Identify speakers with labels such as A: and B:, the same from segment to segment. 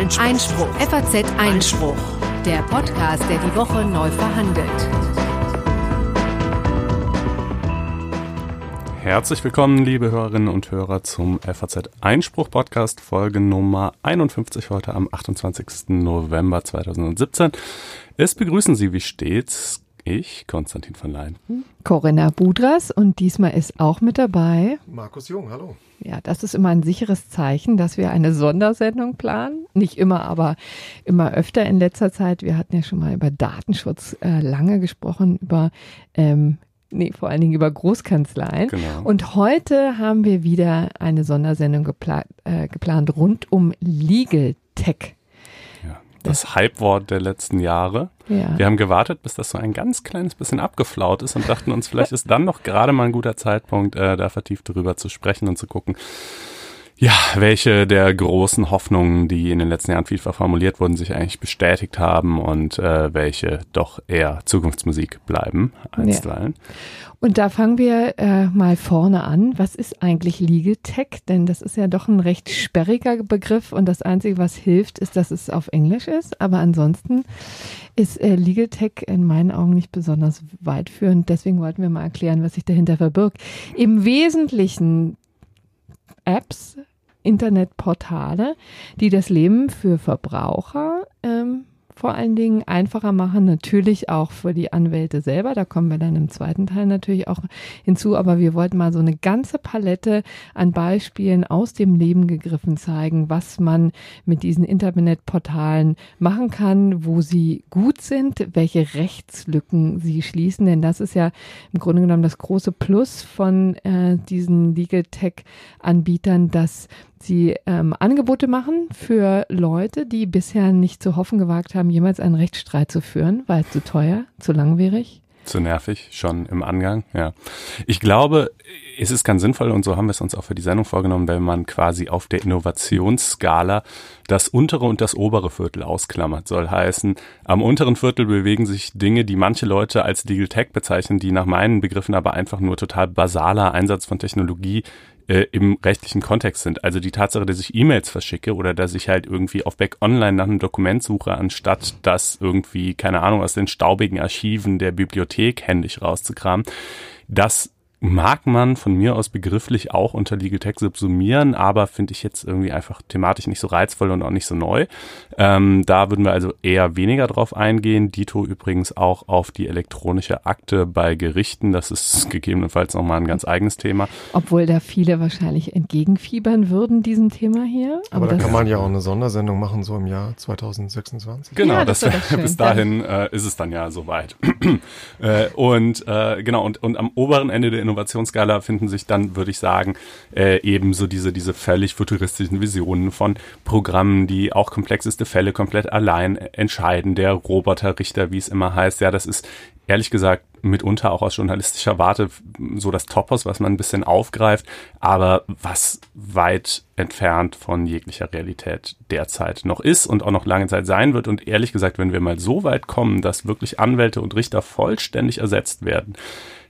A: Einspruch. Einspruch. FAZ Einspruch. Der Podcast, der die Woche neu verhandelt.
B: Herzlich willkommen, liebe Hörerinnen und Hörer, zum FAZ Einspruch Podcast, Folge Nummer 51, heute am 28. November 2017. Es begrüßen Sie wie stets ich, Konstantin von Leyen.
C: Corinna Budras und diesmal ist auch mit dabei
D: Markus Jung, hallo.
C: Ja, das ist immer ein sicheres Zeichen, dass wir eine Sondersendung planen. Nicht immer, aber immer öfter in letzter Zeit. Wir hatten ja schon mal über Datenschutz äh, lange gesprochen, über ähm, Nee, vor allen Dingen über Großkanzleien. Genau. Und heute haben wir wieder eine Sondersendung gepla äh, geplant rund um Legal Tech
B: das Hypewort der letzten Jahre. Ja. Wir haben gewartet, bis das so ein ganz kleines bisschen abgeflaut ist und dachten uns, vielleicht ist dann noch gerade mal ein guter Zeitpunkt, äh, da vertieft drüber zu sprechen und zu gucken, ja, welche der großen Hoffnungen, die in den letzten Jahren vielfach formuliert wurden, sich eigentlich bestätigt haben und äh, welche doch eher Zukunftsmusik bleiben einstweilen. Ja.
C: Und da fangen wir äh, mal vorne an. Was ist eigentlich Legal Tech? Denn das ist ja doch ein recht sperriger Begriff und das Einzige, was hilft, ist, dass es auf Englisch ist. Aber ansonsten ist äh, Legal Tech in meinen Augen nicht besonders weitführend. Deswegen wollten wir mal erklären, was sich dahinter verbirgt. Im Wesentlichen Apps, Internetportale, die das Leben für Verbraucher ähm, vor allen Dingen einfacher machen, natürlich auch für die Anwälte selber. Da kommen wir dann im zweiten Teil natürlich auch hinzu. Aber wir wollten mal so eine ganze Palette an Beispielen aus dem Leben gegriffen zeigen, was man mit diesen Internetportalen machen kann, wo sie gut sind, welche Rechtslücken sie schließen. Denn das ist ja im Grunde genommen das große Plus von äh, diesen Legal Tech Anbietern, dass sie ähm, Angebote machen für Leute, die bisher nicht zu hoffen gewagt haben, jemals einen Rechtsstreit zu führen, weil zu teuer, zu langwierig.
B: Zu nervig, schon im Angang, ja. Ich glaube, es ist ganz sinnvoll und so haben wir es uns auch für die Sendung vorgenommen, wenn man quasi auf der Innovationsskala das untere und das obere Viertel ausklammert. Soll heißen, am unteren Viertel bewegen sich Dinge, die manche Leute als Legal Tech bezeichnen, die nach meinen Begriffen aber einfach nur total basaler Einsatz von Technologie äh, im rechtlichen Kontext sind. Also die Tatsache, dass ich E-Mails verschicke oder dass ich halt irgendwie auf Back Online nach einem Dokument suche, anstatt das irgendwie, keine Ahnung, aus den staubigen Archiven der Bibliothek händisch rauszukramen, das mag man von mir aus begrifflich auch unter Legal Tech subsumieren, aber finde ich jetzt irgendwie einfach thematisch nicht so reizvoll und auch nicht so neu. Ähm, da würden wir also eher weniger drauf eingehen. Dito übrigens auch auf die elektronische Akte bei Gerichten. Das ist gegebenenfalls nochmal ein ganz eigenes Thema.
C: Obwohl da viele wahrscheinlich entgegenfiebern würden diesem Thema hier.
D: Aber, aber da kann man ja auch eine Sondersendung machen, so im Jahr 2026.
B: Genau, ja, das, das bis dahin äh, ist es dann ja soweit. äh, und äh, genau, und, und am oberen Ende der Innovationsskala finden sich dann, würde ich sagen, äh, eben so diese, diese völlig futuristischen Visionen von Programmen, die auch komplexeste Fälle komplett allein entscheiden. Der Roboterrichter, wie es immer heißt. Ja, das ist ehrlich gesagt mitunter auch aus journalistischer Warte so das Topos, was man ein bisschen aufgreift, aber was weit entfernt von jeglicher Realität derzeit noch ist und auch noch lange Zeit sein wird. Und ehrlich gesagt, wenn wir mal so weit kommen, dass wirklich Anwälte und Richter vollständig ersetzt werden,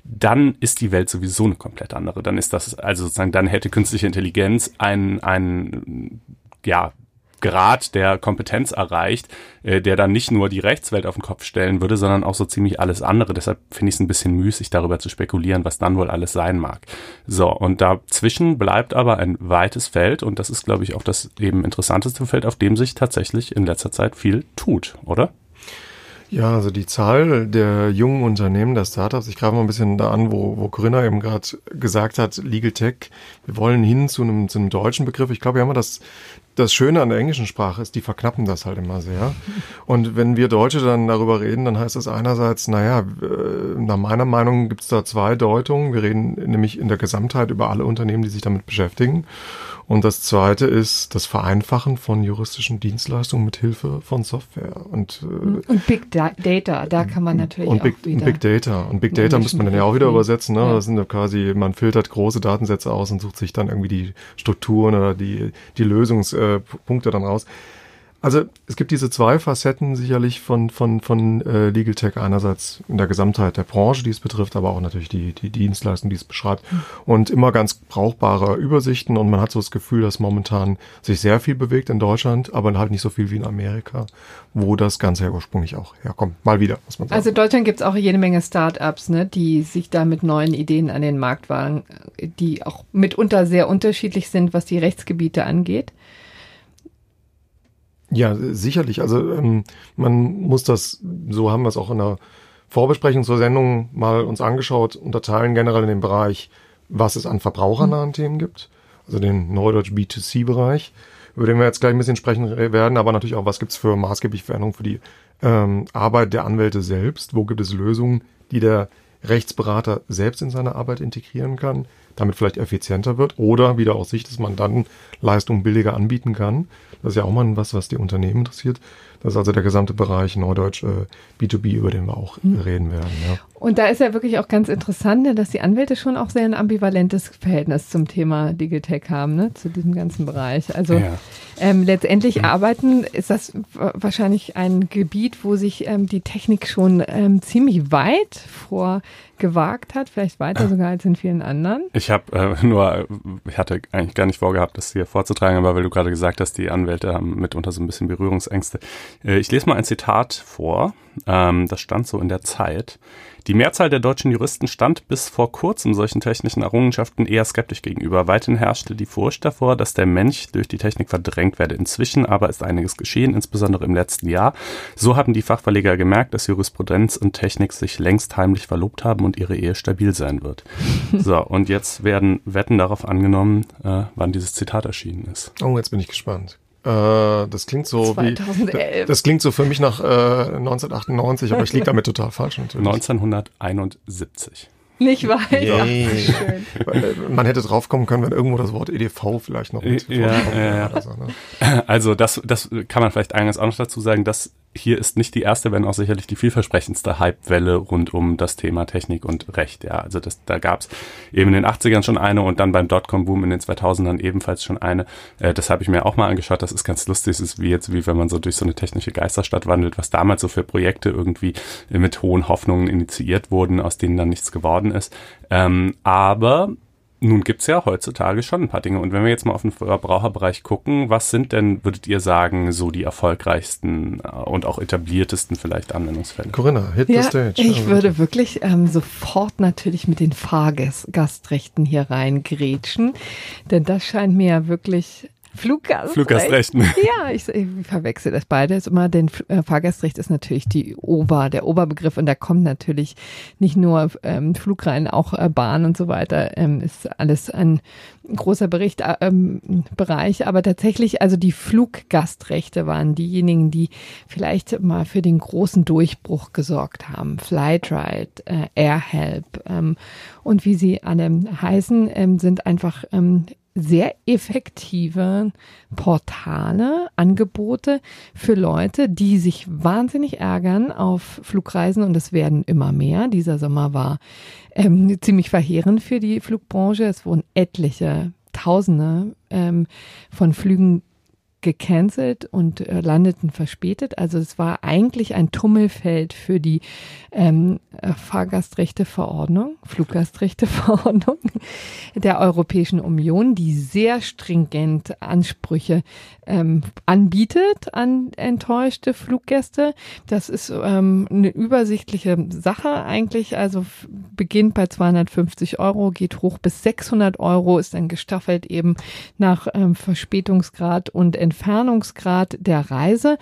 B: dann ist die Welt sowieso eine komplett andere. Dann ist das, also sozusagen, dann hätte künstliche Intelligenz einen, einen, ja, Grad der Kompetenz erreicht, äh, der dann nicht nur die Rechtswelt auf den Kopf stellen würde, sondern auch so ziemlich alles andere. Deshalb finde ich es ein bisschen müßig, darüber zu spekulieren, was dann wohl alles sein mag. So, und dazwischen bleibt aber ein weites Feld und das ist, glaube ich, auch das eben interessanteste Feld, auf dem sich tatsächlich in letzter Zeit viel tut, oder?
D: Ja, also die Zahl der jungen Unternehmen, der Startups, ich greife mal ein bisschen da an, wo, wo Corinna eben gerade gesagt hat, Legal Tech, wir wollen hin zu einem, zu einem deutschen Begriff. Ich glaube, wir haben das, das Schöne an der englischen Sprache ist, die verknappen das halt immer sehr. Und wenn wir Deutsche dann darüber reden, dann heißt das einerseits, naja, äh, nach meiner Meinung gibt es da zwei Deutungen. Wir reden nämlich in der Gesamtheit über alle Unternehmen, die sich damit beschäftigen. Und das zweite ist das Vereinfachen von juristischen Dienstleistungen mit Hilfe von Software. Und,
C: äh, und Big Data, da kann man natürlich
D: und Big, auch wieder. Big Data. Und Big Data müsste man dann ja auch wieder übersetzen. Ne? Ja. Das sind ja quasi, man filtert große Datensätze aus und sucht sich dann irgendwie die Strukturen oder die, die Lösungspunkte dann raus. Also es gibt diese zwei Facetten sicherlich von, von, von äh, Legal Tech. Einerseits in der Gesamtheit der Branche, die es betrifft, aber auch natürlich die, die Dienstleistung, die es beschreibt. Mhm. Und immer ganz brauchbare Übersichten. Und man hat so das Gefühl, dass momentan sich sehr viel bewegt in Deutschland, aber halt nicht so viel wie in Amerika, wo das Ganze ja ursprünglich auch herkommt. Mal wieder, muss man sagen.
C: Also in Deutschland gibt es auch jede Menge Start-ups, ne, die sich da mit neuen Ideen an den Markt wagen, die auch mitunter sehr unterschiedlich sind, was die Rechtsgebiete angeht.
D: Ja, sicherlich. Also ähm, man muss das, so haben wir es auch in der Vorbesprechung zur Sendung mal uns angeschaut, unterteilen generell in den Bereich, was es an verbrauchernahen Themen gibt, also den Neudeutsch B2C-Bereich, über den wir jetzt gleich ein bisschen sprechen werden, aber natürlich auch, was gibt's für maßgebliche Veränderungen für die ähm, Arbeit der Anwälte selbst, wo gibt es Lösungen, die der Rechtsberater selbst in seine Arbeit integrieren kann, damit vielleicht effizienter wird oder wieder aus Sicht des Mandanten Leistungen billiger anbieten kann. Das ist ja auch mal was, was die Unternehmen interessiert. Das ist also der gesamte Bereich Neudeutsch äh, B2B, über den wir auch mhm. reden werden. Ja.
C: Und da ist ja wirklich auch ganz interessant, ne, dass die Anwälte schon auch sehr ein ambivalentes Verhältnis zum Thema Legal Tech haben, ne, zu diesem ganzen Bereich. Also ja. ähm, letztendlich mhm. arbeiten ist das wahrscheinlich ein Gebiet, wo sich ähm, die Technik schon ähm, ziemlich weit vor gewagt hat, vielleicht weiter sogar als in vielen anderen.
B: Ich habe äh, nur, ich hatte eigentlich gar nicht vorgehabt, das hier vorzutragen, aber weil du gerade gesagt hast, die Anwälte haben mitunter so ein bisschen Berührungsängste. Äh, ich lese mal ein Zitat vor, ähm, das stand so in der Zeit. Die Mehrzahl der deutschen Juristen stand bis vor kurzem solchen technischen Errungenschaften eher skeptisch gegenüber. Weithin herrschte die Furcht davor, dass der Mensch durch die Technik verdrängt werde. Inzwischen aber ist einiges geschehen, insbesondere im letzten Jahr. So haben die Fachverleger gemerkt, dass Jurisprudenz und Technik sich längst heimlich verlobt haben und ihre Ehe stabil sein wird. so, und jetzt werden Wetten darauf angenommen, äh, wann dieses Zitat erschienen ist.
D: Oh, jetzt bin ich gespannt. Äh, das klingt so 2011. wie. Das klingt so für mich nach äh, 1998, aber ich liege damit total falsch
B: natürlich. 1971.
C: Nicht wahr?
D: Yeah. Man hätte draufkommen können, wenn irgendwo das Wort EDV vielleicht noch mit
B: ja, ja, ja. So, ne? Also das, das kann man vielleicht eingangs auch noch dazu sagen, dass hier ist nicht die erste, wenn auch sicherlich die vielversprechendste Hypewelle rund um das Thema Technik und Recht. Ja, also das, da gab es eben in den 80ern schon eine und dann beim Dotcom-Boom in den 2000ern ebenfalls schon eine. Äh, das habe ich mir auch mal angeschaut. Das ist ganz lustig. Es ist wie jetzt, wie wenn man so durch so eine technische Geisterstadt wandelt, was damals so für Projekte irgendwie mit hohen Hoffnungen initiiert wurden, aus denen dann nichts geworden ist. Ähm, aber nun gibt's ja heutzutage schon ein paar Dinge. Und wenn wir jetzt mal auf den Verbraucherbereich gucken, was sind denn, würdet ihr sagen, so die erfolgreichsten äh, und auch etabliertesten vielleicht Anwendungsfälle?
D: Corinna, hit
C: ja,
D: the stage.
C: Ich also. würde wirklich ähm, sofort natürlich mit den Fahrgastrechten hier reingrätschen, denn das scheint mir ja wirklich Fluggastrecht.
B: Fluggastrechten.
C: Ja, ich, ich verwechsel das beides immer, denn äh, Fahrgastrecht ist natürlich die Ober, der Oberbegriff und da kommt natürlich nicht nur ähm, Flugreihen, auch äh, Bahn und so weiter, ähm, ist alles ein großer Bericht, äh, ähm, Bereich, aber tatsächlich, also die Fluggastrechte waren diejenigen, die vielleicht mal für den großen Durchbruch gesorgt haben. Flightride, äh, AirHelp ähm, und wie sie alle heißen, ähm, sind einfach ähm, sehr effektive Portale, Angebote für Leute, die sich wahnsinnig ärgern auf Flugreisen und es werden immer mehr. Dieser Sommer war ähm, ziemlich verheerend für die Flugbranche. Es wurden etliche Tausende ähm, von Flügen gecancelt und äh, landeten verspätet. Also es war eigentlich ein Tummelfeld für die ähm, äh, Fahrgastrechteverordnung, Fluggastrechteverordnung der Europäischen Union, die sehr stringent Ansprüche ähm, anbietet an enttäuschte Fluggäste. Das ist ähm, eine übersichtliche Sache eigentlich. Also beginnt bei 250 Euro, geht hoch bis 600 Euro, ist dann gestaffelt eben nach ähm, Verspätungsgrad und Entfernungsgrad der Reise.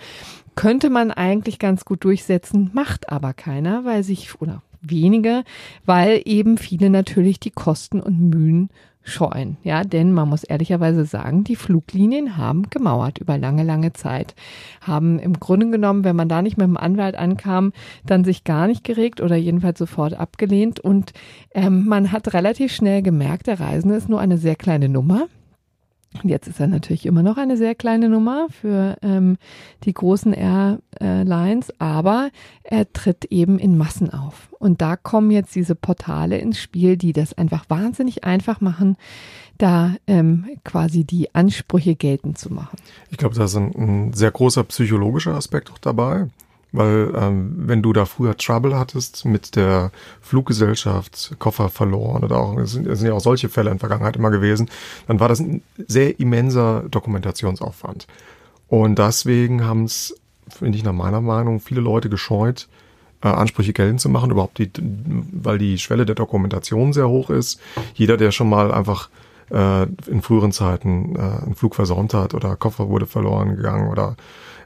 C: Könnte man eigentlich ganz gut durchsetzen, macht aber keiner, weil sich, oder wenige, weil eben viele natürlich die Kosten und Mühen scheuen. Ja, denn man muss ehrlicherweise sagen, die Fluglinien haben gemauert über lange, lange Zeit. Haben im Grunde genommen, wenn man da nicht mit dem Anwalt ankam, dann sich gar nicht geregt oder jedenfalls sofort abgelehnt. Und ähm, man hat relativ schnell gemerkt, der Reisende ist nur eine sehr kleine Nummer. Und jetzt ist er natürlich immer noch eine sehr kleine Nummer für ähm, die großen Airlines, aber er tritt eben in Massen auf. Und da kommen jetzt diese Portale ins Spiel, die das einfach wahnsinnig einfach machen, da ähm, quasi die Ansprüche geltend zu machen.
D: Ich glaube, da ist ein, ein sehr großer psychologischer Aspekt auch dabei. Weil ähm, wenn du da früher Trouble hattest mit der Fluggesellschaft, Koffer verloren oder auch, es sind, es sind ja auch solche Fälle in der Vergangenheit immer gewesen, dann war das ein sehr immenser Dokumentationsaufwand. Und deswegen haben es, finde ich nach meiner Meinung, viele Leute gescheut, äh, Ansprüche geltend zu machen, überhaupt die, weil die Schwelle der Dokumentation sehr hoch ist. Jeder, der schon mal einfach äh, in früheren Zeiten äh, einen Flug versäumt hat oder Koffer wurde verloren gegangen oder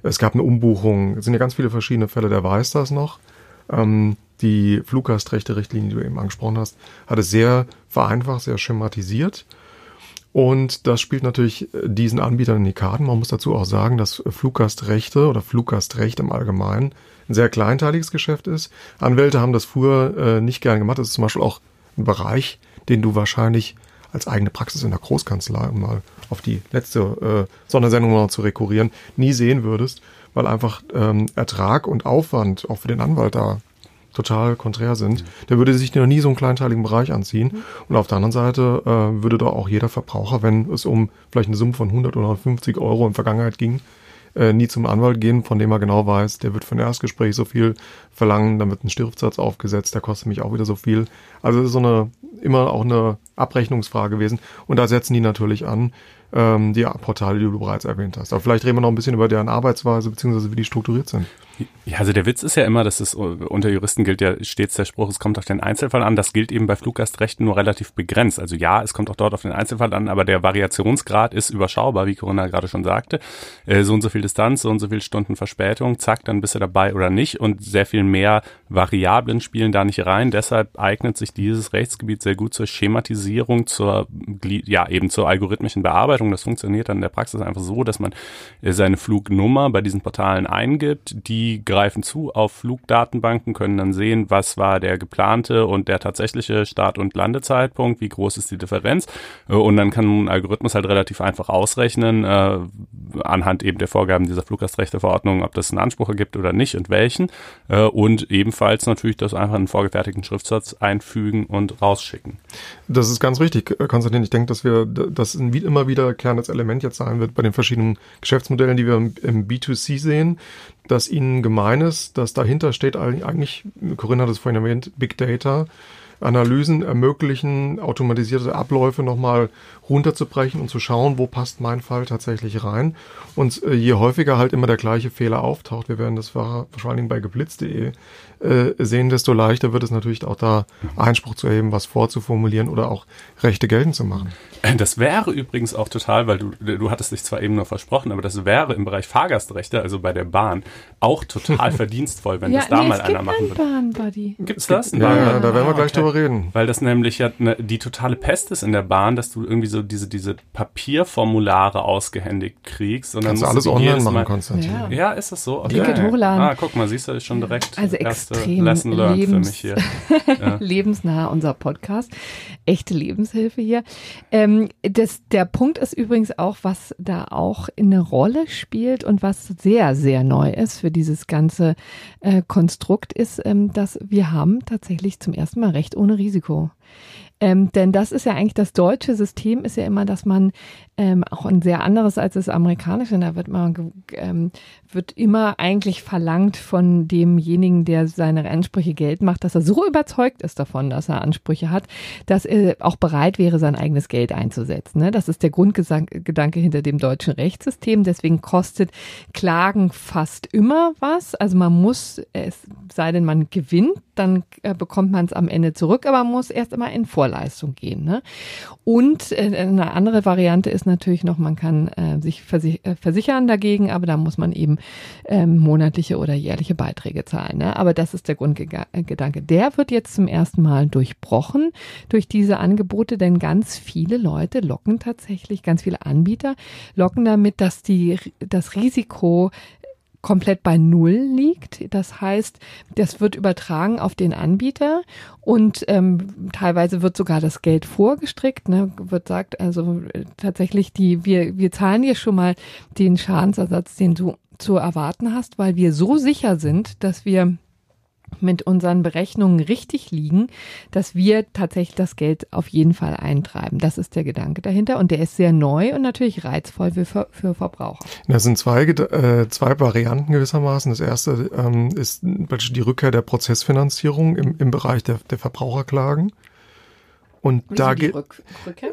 D: es gab eine Umbuchung. Es sind ja ganz viele verschiedene Fälle, der weiß das noch. Ähm, die Fluggastrechte-Richtlinie, die du eben angesprochen hast, hat es sehr vereinfacht, sehr schematisiert. Und das spielt natürlich diesen Anbietern in die Karten. Man muss dazu auch sagen, dass Fluggastrechte oder Fluggastrecht im Allgemeinen ein sehr kleinteiliges Geschäft ist. Anwälte haben das früher äh, nicht gern gemacht. Das ist zum Beispiel auch ein Bereich, den du wahrscheinlich als eigene Praxis in der Großkanzlei, um mal auf die letzte äh, Sondersendung noch zu rekurrieren, nie sehen würdest, weil einfach ähm, Ertrag und Aufwand auch für den Anwalt da total konträr sind. Mhm. Der würde sich noch nie so einen kleinteiligen Bereich anziehen. Mhm. Und auf der anderen Seite äh, würde da auch jeder Verbraucher, wenn es um vielleicht eine Summe von 100 oder 150 Euro in Vergangenheit ging, äh, nie zum Anwalt gehen, von dem er genau weiß, der wird für ein Erstgespräch so viel verlangen, dann wird ein Stiftsatz aufgesetzt, der kostet mich auch wieder so viel. Also es ist so eine immer auch eine Abrechnungsfrage gewesen. Und da setzen die natürlich an, ähm, die Portale, die du bereits erwähnt hast. Aber vielleicht reden wir noch ein bisschen über deren Arbeitsweise, beziehungsweise wie die strukturiert sind.
B: Ja, also der Witz ist ja immer, dass es unter Juristen gilt ja stets der Spruch, es kommt auf den Einzelfall an. Das gilt eben bei Fluggastrechten nur relativ begrenzt. Also ja, es kommt auch dort auf den Einzelfall an, aber der Variationsgrad ist überschaubar, wie Corinna gerade schon sagte. Äh, so und so viel Distanz, so und so viele Stunden Verspätung, zack, dann bist du dabei oder nicht. Und sehr viel mehr Variablen spielen da nicht rein. Deshalb eignet sich dieses Rechtsgebiet sehr gut zur Schematisierung, zur, ja, eben zur algorithmischen Bearbeitung. Das funktioniert dann in der Praxis einfach so, dass man äh, seine Flugnummer bei diesen Portalen eingibt, die die greifen zu auf Flugdatenbanken, können dann sehen, was war der geplante und der tatsächliche Start- und Landezeitpunkt, wie groß ist die Differenz. Äh, und dann kann ein Algorithmus halt relativ einfach ausrechnen, äh, anhand eben der Vorgaben dieser Fluggastrechteverordnung, ob das einen Anspruch gibt oder nicht und welchen. Äh, und ebenfalls natürlich das einfach in einen vorgefertigten Schriftsatz einfügen und rausschicken.
D: Das ist ganz richtig, Konstantin. Ich denke, dass wir das immer wieder kernendes Element jetzt sein wird bei den verschiedenen Geschäftsmodellen, die wir im B2C sehen, dass ihnen gemein ist, dass dahinter steht eigentlich, Corinna hat es vorhin erwähnt, Big Data, Analysen ermöglichen, automatisierte Abläufe nochmal runterzubrechen und zu schauen, wo passt mein Fall tatsächlich rein. Und äh, je häufiger halt immer der gleiche Fehler auftaucht, wir werden das Dingen bei geblitzt.de äh, sehen, desto leichter wird es natürlich auch da Einspruch zu erheben, was vorzuformulieren oder auch Rechte geltend zu machen.
B: Das wäre übrigens auch total, weil du, du hattest dich zwar eben nur versprochen, aber das wäre im Bereich Fahrgastrechte, also bei der Bahn, auch total verdienstvoll, wenn ja, das da nee, mal einer machen würde.
C: Bahnbuddy.
B: Gibt's das?
D: Ja, ja, da werden wir gleich okay. drüber reden.
B: Weil das nämlich ja ne, die totale Pest ist in der Bahn, dass du irgendwie so diese, diese Papierformulare ausgehändigt kriegst.
D: Und dann Kannst du alles online machen, Konstantin.
B: Ja. ja, ist das so?
C: Okay. Ticket hochladen.
B: Ah, guck mal, siehst du, ist schon direkt
C: also extrem Learned Lebens, für mich hier. Ja. lebensnah unser Podcast. Echte Lebenshilfe hier. Ähm, das, der Punkt ist übrigens auch, was da auch eine Rolle spielt und was sehr, sehr neu ist für dieses ganze äh, Konstrukt, ist, ähm, dass wir haben tatsächlich zum ersten Mal Recht ohne Risiko. Ähm, denn das ist ja eigentlich das deutsche System, ist ja immer, dass man ähm, auch ein sehr anderes als das amerikanische. Da wird man ähm, wird immer eigentlich verlangt von demjenigen, der seine Ansprüche Geld macht, dass er so überzeugt ist davon, dass er Ansprüche hat, dass er auch bereit wäre, sein eigenes Geld einzusetzen. Ne? Das ist der Grundgedanke hinter dem deutschen Rechtssystem. Deswegen kostet Klagen fast immer was. Also man muss, es sei denn, man gewinnt, dann äh, bekommt man es am Ende zurück, aber man muss erst immer in Vorleistung gehen. Ne? Und äh, eine andere Variante ist natürlich noch, man kann äh, sich versich äh, versichern dagegen, aber da muss man eben ähm, monatliche oder jährliche Beiträge zahlen. Ne? Aber das ist der Grundgedanke. Der wird jetzt zum ersten Mal durchbrochen durch diese Angebote, denn ganz viele Leute locken tatsächlich, ganz viele Anbieter locken damit, dass die, das Risiko komplett bei Null liegt. Das heißt, das wird übertragen auf den Anbieter und ähm, teilweise wird sogar das Geld vorgestrickt. Ne, wird sagt also äh, tatsächlich die wir wir zahlen dir schon mal den Schadensersatz, den du zu erwarten hast, weil wir so sicher sind, dass wir mit unseren Berechnungen richtig liegen, dass wir tatsächlich das Geld auf jeden Fall eintreiben. Das ist der Gedanke dahinter und der ist sehr neu und natürlich reizvoll für, für Verbraucher.
D: Das sind zwei, äh, zwei Varianten gewissermaßen. Das erste ähm, ist die Rückkehr der Prozessfinanzierung im, im Bereich der, der Verbraucherklagen. Und Wie da geht,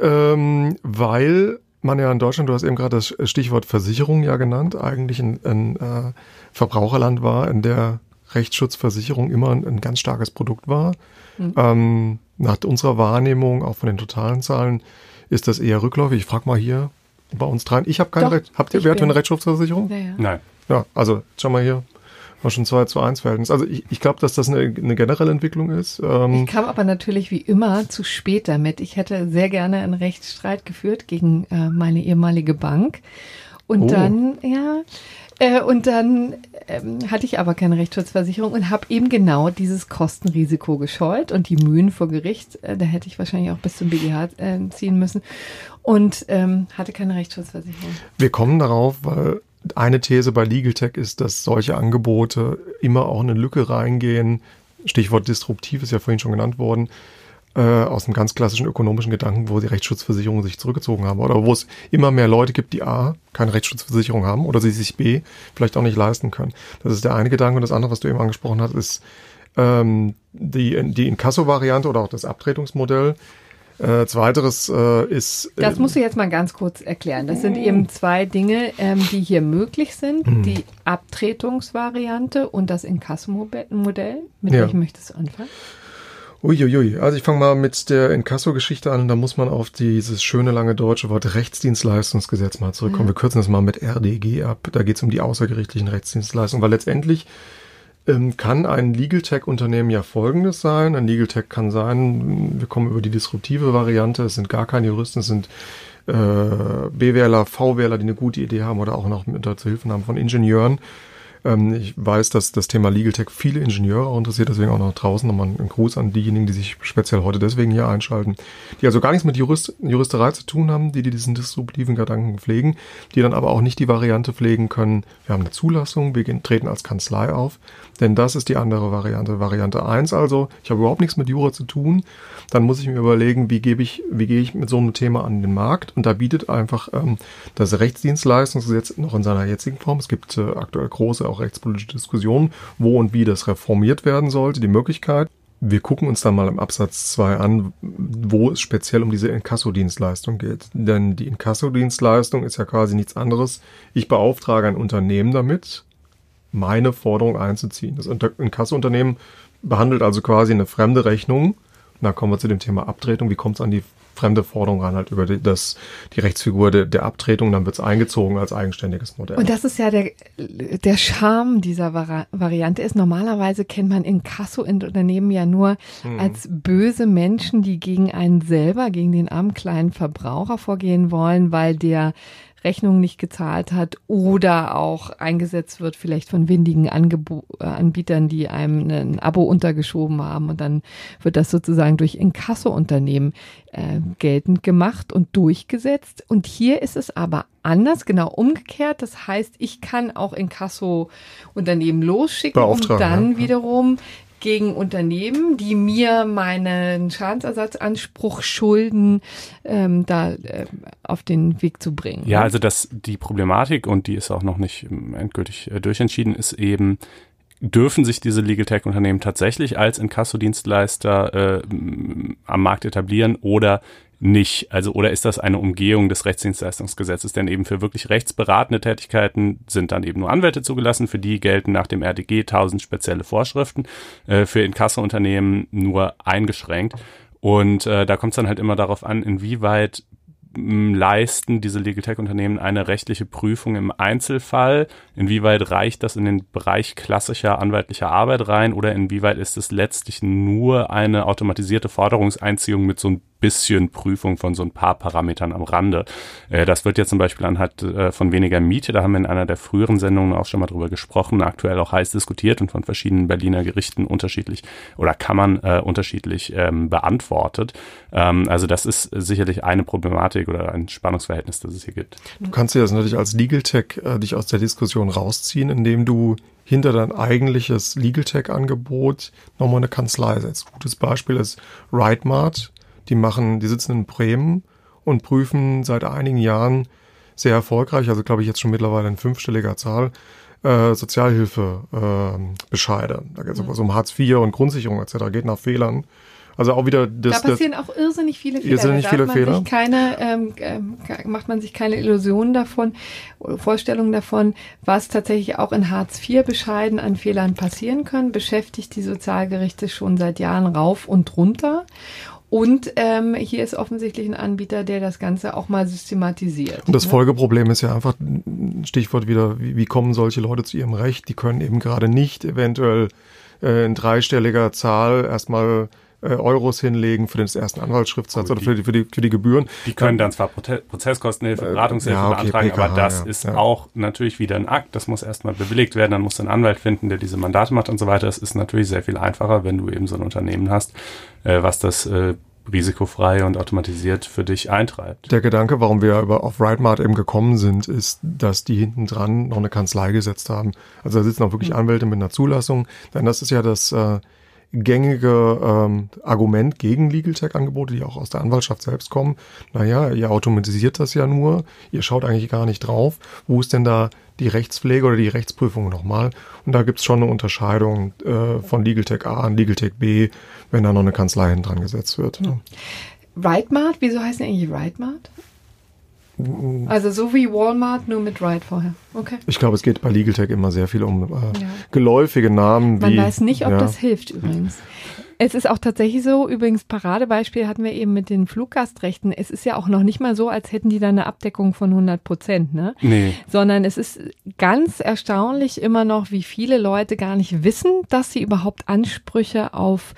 D: ähm, weil man ja in Deutschland, du hast eben gerade das Stichwort Versicherung ja genannt, eigentlich ein, ein äh, Verbraucherland war, in der Rechtsschutzversicherung immer ein, ein ganz starkes Produkt war. Mhm. Ähm, nach unserer Wahrnehmung, auch von den totalen Zahlen, ist das eher rückläufig. Ich frage mal hier bei uns dran. Ich habe keine Recht. Habt ihr Wert für eine Rechtsschutzversicherung?
B: Ja, ja. Nein.
D: Ja, also schau mal hier. War schon 2 zu 1 Verhältnis. Also ich, ich glaube, dass das eine, eine generelle Entwicklung ist.
C: Ähm ich kam aber natürlich wie immer zu spät damit. Ich hätte sehr gerne einen Rechtsstreit geführt gegen äh, meine ehemalige Bank. Und oh. dann, ja, äh, und dann ähm, hatte ich aber keine Rechtsschutzversicherung und habe eben genau dieses Kostenrisiko gescheut und die Mühen vor Gericht, äh, da hätte ich wahrscheinlich auch bis zum BGH äh, ziehen müssen und ähm, hatte keine Rechtsschutzversicherung.
D: Wir kommen darauf, weil eine These bei Legal Tech ist, dass solche Angebote immer auch in eine Lücke reingehen. Stichwort disruptiv ist ja vorhin schon genannt worden äh, aus einem ganz klassischen ökonomischen Gedanken, wo die Rechtsschutzversicherungen sich zurückgezogen haben oder wo es immer mehr Leute gibt, die A, keine Rechtsschutzversicherung haben oder sie sich B, vielleicht auch nicht leisten können. Das ist der eine Gedanke und das andere, was du eben angesprochen hast, ist ähm, die, die Inkasso-Variante oder auch das Abtretungsmodell. Äh, zweiteres äh, ist.
C: Äh, das musst du jetzt mal ganz kurz erklären. Das sind eben zwei Dinge, ähm, die hier möglich sind. Mhm. Die Abtretungsvariante und das Inkasso-Modell. Mit ja. welchem möchtest du anfangen?
D: Uiuiui, also ich fange mal mit der Inkasso-Geschichte an. Da muss man auf dieses schöne lange deutsche Wort Rechtsdienstleistungsgesetz mal zurückkommen. Ja. Wir kürzen das mal mit RDG ab. Da geht es um die außergerichtlichen Rechtsdienstleistungen, weil letztendlich ähm, kann ein Legal Tech-Unternehmen ja folgendes sein. Ein Legal Tech kann sein, wir kommen über die disruptive Variante, es sind gar keine Juristen, es sind äh, B-Wähler, V-Wähler, die eine gute Idee haben oder auch noch mit dazu Hilfen haben von Ingenieuren ähm, ich weiß, dass das Thema Legal Tech viele Ingenieure auch interessiert, deswegen auch noch draußen nochmal einen Gruß an diejenigen, die sich speziell heute deswegen hier einschalten, die also gar nichts mit Jurist, Juristerei zu tun haben, die, die diesen disruptiven Gedanken pflegen, die dann aber auch nicht die Variante pflegen können, wir haben eine Zulassung, wir gehen, treten als Kanzlei auf, denn das ist die andere Variante. Variante eins also, ich habe überhaupt nichts mit Jura zu tun, dann muss ich mir überlegen, wie gebe ich, wie gehe ich mit so einem Thema an den Markt und da bietet einfach ähm, das Rechtsdienstleistungsgesetz noch in seiner jetzigen Form, es gibt äh, aktuell große auch rechtspolitische Diskussionen, wo und wie das reformiert werden sollte, die Möglichkeit. Wir gucken uns dann mal im Absatz 2 an, wo es speziell um diese Inkassodienstleistung geht. Denn die Inkassodienstleistung ist ja quasi nichts anderes. Ich beauftrage ein Unternehmen damit, meine Forderung einzuziehen. Das Inkassounternehmen behandelt also quasi eine fremde Rechnung. Und dann kommen wir zu dem Thema Abtretung. Wie kommt es an die fremde Forderung ran, halt über die, das, die Rechtsfigur de, der Abtretung, dann wird es eingezogen als eigenständiges Modell.
C: Und das ist ja der, der Charme dieser Vari Variante ist, normalerweise kennt man Inkasso-Unternehmen ja nur hm. als böse Menschen, die gegen einen selber, gegen den armen kleinen Verbraucher vorgehen wollen, weil der Rechnung nicht gezahlt hat oder auch eingesetzt wird, vielleicht von windigen Angebo äh, Anbietern, die einem ein Abo untergeschoben haben und dann wird das sozusagen durch Inkasso-Unternehmen äh, geltend gemacht und durchgesetzt. Und hier ist es aber anders, genau umgekehrt. Das heißt, ich kann auch Inkasso-Unternehmen losschicken und dann ja. wiederum gegen Unternehmen, die mir meinen Schadensersatzanspruch schulden, ähm, da äh, auf den Weg zu bringen.
B: Ja, also das die Problematik und die ist auch noch nicht ähm, endgültig äh, durchentschieden, ist eben dürfen sich diese Legal Tech Unternehmen tatsächlich als Inkassodienstleister äh, am Markt etablieren oder nicht? Also, oder ist das eine Umgehung des Rechtsdienstleistungsgesetzes? Denn eben für wirklich rechtsberatende Tätigkeiten sind dann eben nur Anwälte zugelassen. Für die gelten nach dem RDG tausend spezielle Vorschriften. Äh, für Inkassounternehmen nur eingeschränkt. Und äh, da kommt es dann halt immer darauf an, inwieweit leisten diese Legal Tech Unternehmen eine rechtliche Prüfung im Einzelfall? Inwieweit reicht das in den Bereich klassischer anwaltlicher Arbeit rein oder inwieweit ist es letztlich nur eine automatisierte Forderungseinziehung mit so ein bisschen Prüfung von so ein paar Parametern am Rande. Äh, das wird ja zum Beispiel anhand äh, von weniger Miete, da haben wir in einer der früheren Sendungen auch schon mal drüber gesprochen, aktuell auch heiß diskutiert und von verschiedenen Berliner Gerichten unterschiedlich oder kann man äh, unterschiedlich ähm, beantwortet. Ähm, also das ist sicherlich eine Problematik oder ein Spannungsverhältnis, das es hier gibt.
D: Du kannst dir das natürlich als Legal Tech äh, dich aus der Diskussion rausziehen, indem du hinter dein eigentliches Legal Tech-Angebot nochmal eine Kanzlei setzt. Gutes Beispiel ist RightMart. Die machen, die sitzen in Bremen und prüfen seit einigen Jahren sehr erfolgreich, also glaube ich jetzt schon mittlerweile in fünfstelliger Zahl, äh, Sozialhilfebescheide. Ähm, äh, da geht es mhm. um Hartz IV und Grundsicherung etc. geht nach Fehlern. Also auch wieder das.
C: Da passieren das, auch irrsinnig viele Fehler.
D: Irrsinnig viele
C: man
D: Fehler.
C: Sich keine, ähm, ähm macht man sich keine Illusionen davon, Vorstellungen davon, was tatsächlich auch in Hartz IV Bescheiden an Fehlern passieren können. Beschäftigt die Sozialgerichte schon seit Jahren rauf und runter. Und ähm, hier ist offensichtlich ein Anbieter, der das Ganze auch mal systematisiert.
D: Und das ne? Folgeproblem ist ja einfach, Stichwort wieder, wie, wie kommen solche Leute zu ihrem Recht? Die können eben gerade nicht eventuell äh, in dreistelliger Zahl erstmal äh, Euros hinlegen für den ersten Anwaltsschriftsatz oder für die, für, die, für die Gebühren.
B: Die können dann zwar Prozesskostenhilfe, äh, Beratungshilfe ja, okay, beantragen, PK, aber das ja, ist ja. auch natürlich wieder ein Akt. Das muss erstmal bewilligt werden, dann muss ein Anwalt finden, der diese Mandate macht und so weiter. Es ist natürlich sehr viel einfacher, wenn du eben so ein Unternehmen hast, äh, was das äh, risikofrei und automatisiert für dich eintreibt.
D: Der Gedanke, warum wir über auf Rightmart eben gekommen sind, ist, dass die hinten dran noch eine Kanzlei gesetzt haben. Also da sitzen auch wirklich mhm. Anwälte mit einer Zulassung. Denn das ist ja das äh, gängige ähm, Argument gegen Legal Tech-Angebote, die auch aus der Anwaltschaft selbst kommen. Naja, ihr automatisiert das ja nur, ihr schaut eigentlich gar nicht drauf. Wo ist denn da die Rechtspflege oder die Rechtsprüfung nochmal? Und da gibt's schon eine Unterscheidung äh, von Legal Tech A und Legal Tech B, wenn da noch eine Kanzlei hinten dran gesetzt wird.
C: Ne? Rightmart, wieso heißt denn eigentlich Rightmart? Also so wie Walmart, nur mit Ride vorher. Okay.
D: Ich glaube, es geht bei Legal Tech immer sehr viel um äh, ja. geläufige Namen.
C: Man wie, weiß nicht, ob ja. das hilft übrigens. Es ist auch tatsächlich so, übrigens Paradebeispiel hatten wir eben mit den Fluggastrechten. Es ist ja auch noch nicht mal so, als hätten die da eine Abdeckung von 100 Prozent, ne?
B: Nee.
C: Sondern es ist ganz erstaunlich immer noch, wie viele Leute gar nicht wissen, dass sie überhaupt Ansprüche auf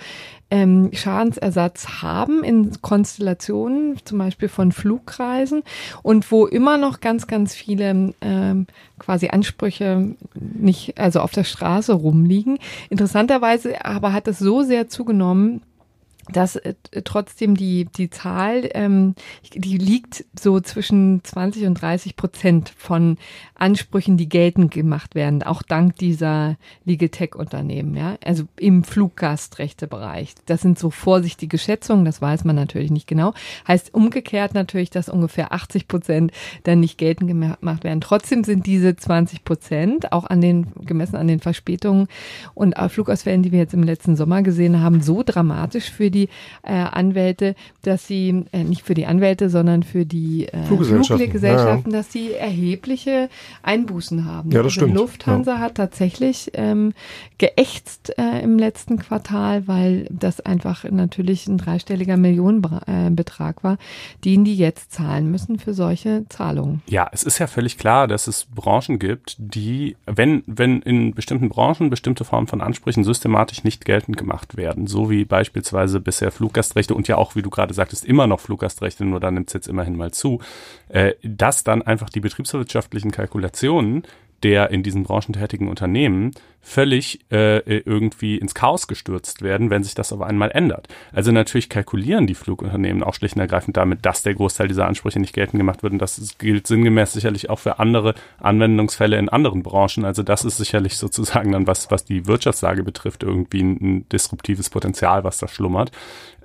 C: ähm, Schadensersatz haben in Konstellationen, zum Beispiel von Flugreisen und wo immer noch ganz, ganz viele ähm, quasi Ansprüche nicht, also auf der Straße rumliegen. Interessanterweise aber hat es so sehr zugenommen, dass äh, trotzdem die, die Zahl, ähm, die liegt so zwischen 20 und 30 Prozent von Ansprüchen, die geltend gemacht werden, auch dank dieser Legal Tech Unternehmen, ja, also im Fluggastrechtebereich. Das sind so vorsichtige Schätzungen, das weiß man natürlich nicht genau. Heißt umgekehrt natürlich, dass ungefähr 80 Prozent dann nicht geltend gemacht werden. Trotzdem sind diese 20 Prozent, auch an den, gemessen an den Verspätungen und Flugausfällen, die wir jetzt im letzten Sommer gesehen haben, so dramatisch für die äh, Anwälte, dass sie, äh, nicht für die Anwälte, sondern für die äh, Fluggesellschaften, ja, ja. dass sie erhebliche Einbußen haben.
D: Ja, das also stimmt.
C: Lufthansa
D: ja.
C: hat tatsächlich ähm, geächtzt äh, im letzten Quartal, weil das einfach natürlich ein dreistelliger Millionenbetrag äh, war, den die jetzt zahlen müssen für solche Zahlungen.
B: Ja, es ist ja völlig klar, dass es Branchen gibt, die, wenn, wenn in bestimmten Branchen bestimmte Formen von Ansprüchen systematisch nicht geltend gemacht werden, so wie beispielsweise bisher Fluggastrechte und ja auch, wie du gerade sagtest, immer noch Fluggastrechte, nur da nimmt es jetzt immerhin mal zu, äh, dass dann einfach die betriebswirtschaftlichen Kalkulationen der in diesen Branchen tätigen Unternehmen völlig äh, irgendwie ins Chaos gestürzt werden, wenn sich das auf einmal ändert. Also natürlich kalkulieren die Flugunternehmen auch schlicht und ergreifend damit, dass der Großteil dieser Ansprüche nicht geltend gemacht wird und das gilt sinngemäß sicherlich auch für andere Anwendungsfälle in anderen Branchen. Also das ist sicherlich sozusagen dann was, was die Wirtschaftslage betrifft, irgendwie ein, ein disruptives Potenzial, was da schlummert.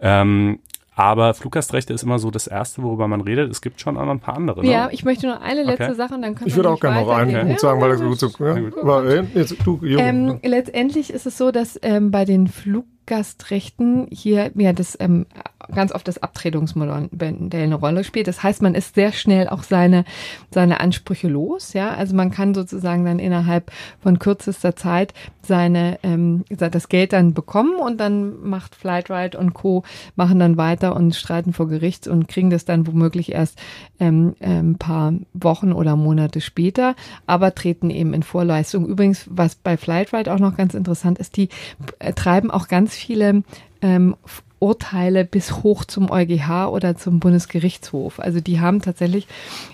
B: Ähm, aber Fluggastrechte ist immer so das Erste, worüber man redet. Es gibt schon auch noch ein paar andere. Ne?
C: Ja, ich möchte nur eine letzte okay. Sache und dann können
D: Ich würde auch gerne noch einen Punkt sagen, weil das gut so. Ja, aber, äh, jetzt, du,
C: ähm, letztendlich ist es so, dass ähm, bei den Flug Gastrechten hier ja das ähm, ganz oft das Abtretungsmodell eine Rolle spielt. Das heißt, man ist sehr schnell auch seine seine Ansprüche los. Ja, also man kann sozusagen dann innerhalb von kürzester Zeit seine ähm, das Geld dann bekommen und dann macht Flightride und Co machen dann weiter und streiten vor Gericht und kriegen das dann womöglich erst ähm, ein ähm, paar Wochen oder Monate später, aber treten eben in Vorleistung. Übrigens, was bei Flightride auch noch ganz interessant ist, die äh, treiben auch ganz viele ähm, Urteile bis hoch zum EuGH oder zum Bundesgerichtshof. Also die haben tatsächlich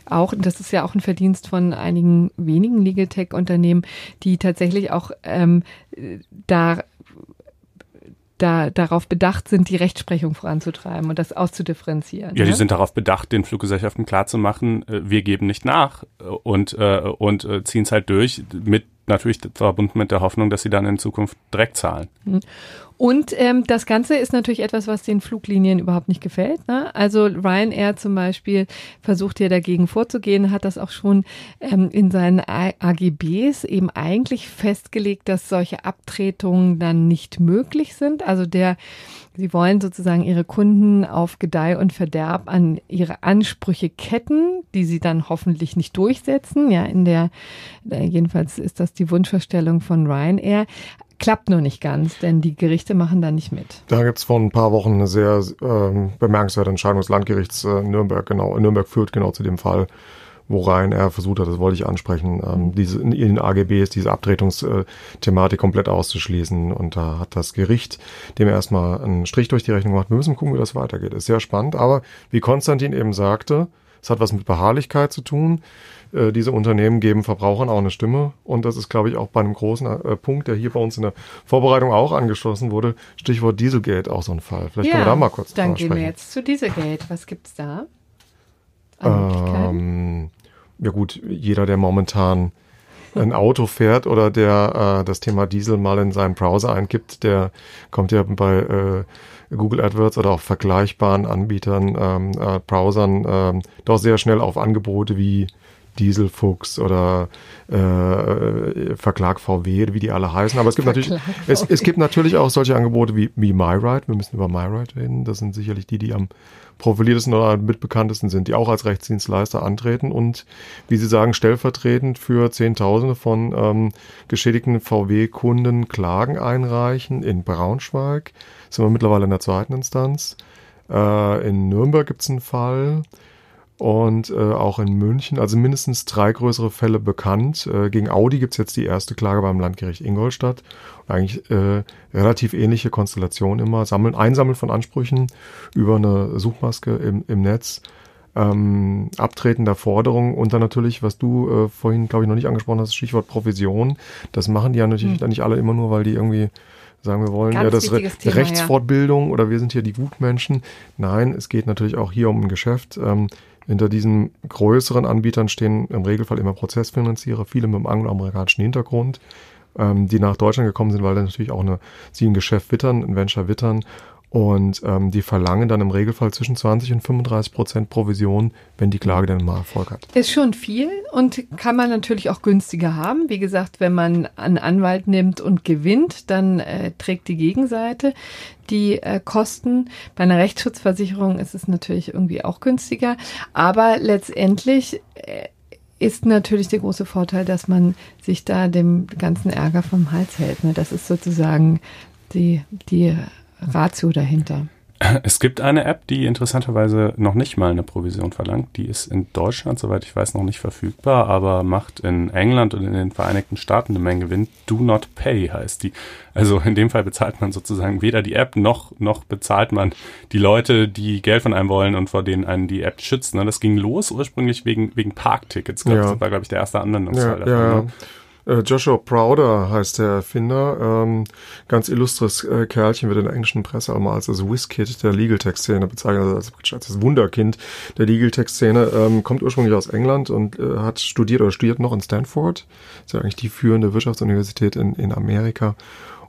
C: auch, das ist ja auch ein Verdienst von einigen wenigen Legal Tech-Unternehmen, die tatsächlich auch ähm, da da, darauf bedacht sind, die Rechtsprechung voranzutreiben und das auszudifferenzieren.
B: Ja, ne? die sind darauf bedacht, den Fluggesellschaften klarzumachen, äh, wir geben nicht nach äh, und, äh, und ziehen es halt durch mit natürlich verbunden mit der Hoffnung, dass sie dann in Zukunft direkt zahlen.
C: Und ähm, das Ganze ist natürlich etwas, was den Fluglinien überhaupt nicht gefällt. Ne? Also Ryanair zum Beispiel versucht ja dagegen vorzugehen, hat das auch schon ähm, in seinen AGBs eben eigentlich festgelegt, dass solche Abtretungen dann nicht möglich sind. Also der Sie wollen sozusagen ihre Kunden auf Gedeih und Verderb an ihre Ansprüche ketten, die sie dann hoffentlich nicht durchsetzen. Ja, in der, äh, jedenfalls ist das die Wunschvorstellung von Ryanair. Klappt nur nicht ganz, denn die Gerichte machen da nicht mit.
D: Da gibt's vor ein paar Wochen eine sehr ähm, bemerkenswerte Entscheidung des Landgerichts äh, Nürnberg, genau, Nürnberg führt genau zu dem Fall, wo Ryanair versucht hat, das wollte ich ansprechen, ähm, diese, in den AGBs diese Abtretungsthematik komplett auszuschließen. Und da hat das Gericht dem erstmal einen Strich durch die Rechnung gemacht. Wir müssen gucken, wie das weitergeht. Ist sehr spannend, aber wie Konstantin eben sagte, es hat was mit Beharrlichkeit zu tun. Äh, diese Unternehmen geben Verbrauchern auch eine Stimme. Und das ist, glaube ich, auch bei einem großen äh, Punkt, der hier bei uns in der Vorbereitung auch angeschlossen wurde. Stichwort Dieselgate, auch so ein Fall. Vielleicht ja, können wir da mal kurz
C: Dann gehen wir jetzt zu Dieselgate. Was gibt's da?
D: Ähm, ja gut, jeder, der momentan ein Auto fährt oder der äh, das Thema Diesel mal in seinen Browser eingibt, der kommt ja bei äh, Google AdWords oder auch vergleichbaren Anbietern, ähm, äh, Browsern ähm, doch sehr schnell auf Angebote wie Dieselfuchs oder äh, Verklag VW, wie die alle heißen. Aber es gibt natürlich, es, es gibt natürlich auch solche Angebote wie, wie MyRide. Wir müssen über MyRide reden. Das sind sicherlich die, die am profiliertesten oder mitbekanntesten sind, die auch als Rechtsdienstleister antreten und, wie Sie sagen, stellvertretend für Zehntausende von ähm, geschädigten VW-Kunden Klagen einreichen. In Braunschweig sind wir mittlerweile in der zweiten Instanz. Äh, in Nürnberg gibt es einen Fall und äh, auch in München, also mindestens drei größere Fälle bekannt. Äh, gegen Audi gibt's jetzt die erste Klage beim Landgericht Ingolstadt. Eigentlich äh, relativ ähnliche Konstellation immer. Sammeln, Einsammeln von Ansprüchen über eine Suchmaske im, im Netz. Ähm, Abtreten der Forderung und dann natürlich, was du äh, vorhin, glaube ich, noch nicht angesprochen hast, Stichwort Provision. Das machen die ja natürlich hm. nicht alle immer nur, weil die irgendwie sagen, wir wollen Ganz ja das Re Thema, Rechtsfortbildung ja. oder wir sind hier die Gutmenschen. Nein, es geht natürlich auch hier um ein Geschäft. Ähm, hinter diesen größeren Anbietern stehen im Regelfall immer Prozessfinanzierer, viele mit einem angloamerikanischen Hintergrund, ähm, die nach Deutschland gekommen sind, weil dann natürlich auch eine, sie ein Geschäft wittern, ein Venture wittern und ähm, die verlangen dann im Regelfall zwischen 20 und 35 Prozent Provision, wenn die Klage dann mal Erfolg hat.
C: Ist schon viel und kann man natürlich auch günstiger haben. Wie gesagt, wenn man einen Anwalt nimmt und gewinnt, dann äh, trägt die Gegenseite die äh, Kosten. Bei einer Rechtsschutzversicherung ist es natürlich irgendwie auch günstiger. Aber letztendlich äh, ist natürlich der große Vorteil, dass man sich da dem ganzen Ärger vom Hals hält. Ne? Das ist sozusagen die, die Ratio dahinter?
B: Es gibt eine App, die interessanterweise noch nicht mal eine Provision verlangt. Die ist in Deutschland, soweit ich weiß, noch nicht verfügbar, aber macht in England und in den Vereinigten Staaten eine Menge Gewinn. Do Not Pay heißt die. Also in dem Fall bezahlt man sozusagen weder die App noch, noch bezahlt man die Leute, die Geld von einem wollen und vor denen einen die App schützt. Das ging los ursprünglich wegen, wegen Parktickets. Ja. Das war, glaube ich, der erste Anwendungsfall
D: ja, davon. Ja, ne? Äh, Joshua Prouder heißt der Erfinder. Ähm, ganz illustres äh, Kerlchen wird in der englischen Presse einmal als das Whiskit der Legal Tech-Szene bezeichnet, also als, als das Wunderkind der Legal Tech-Szene. Ähm, kommt ursprünglich aus England und äh, hat studiert oder studiert noch in Stanford. Ist ja eigentlich die führende Wirtschaftsuniversität in, in Amerika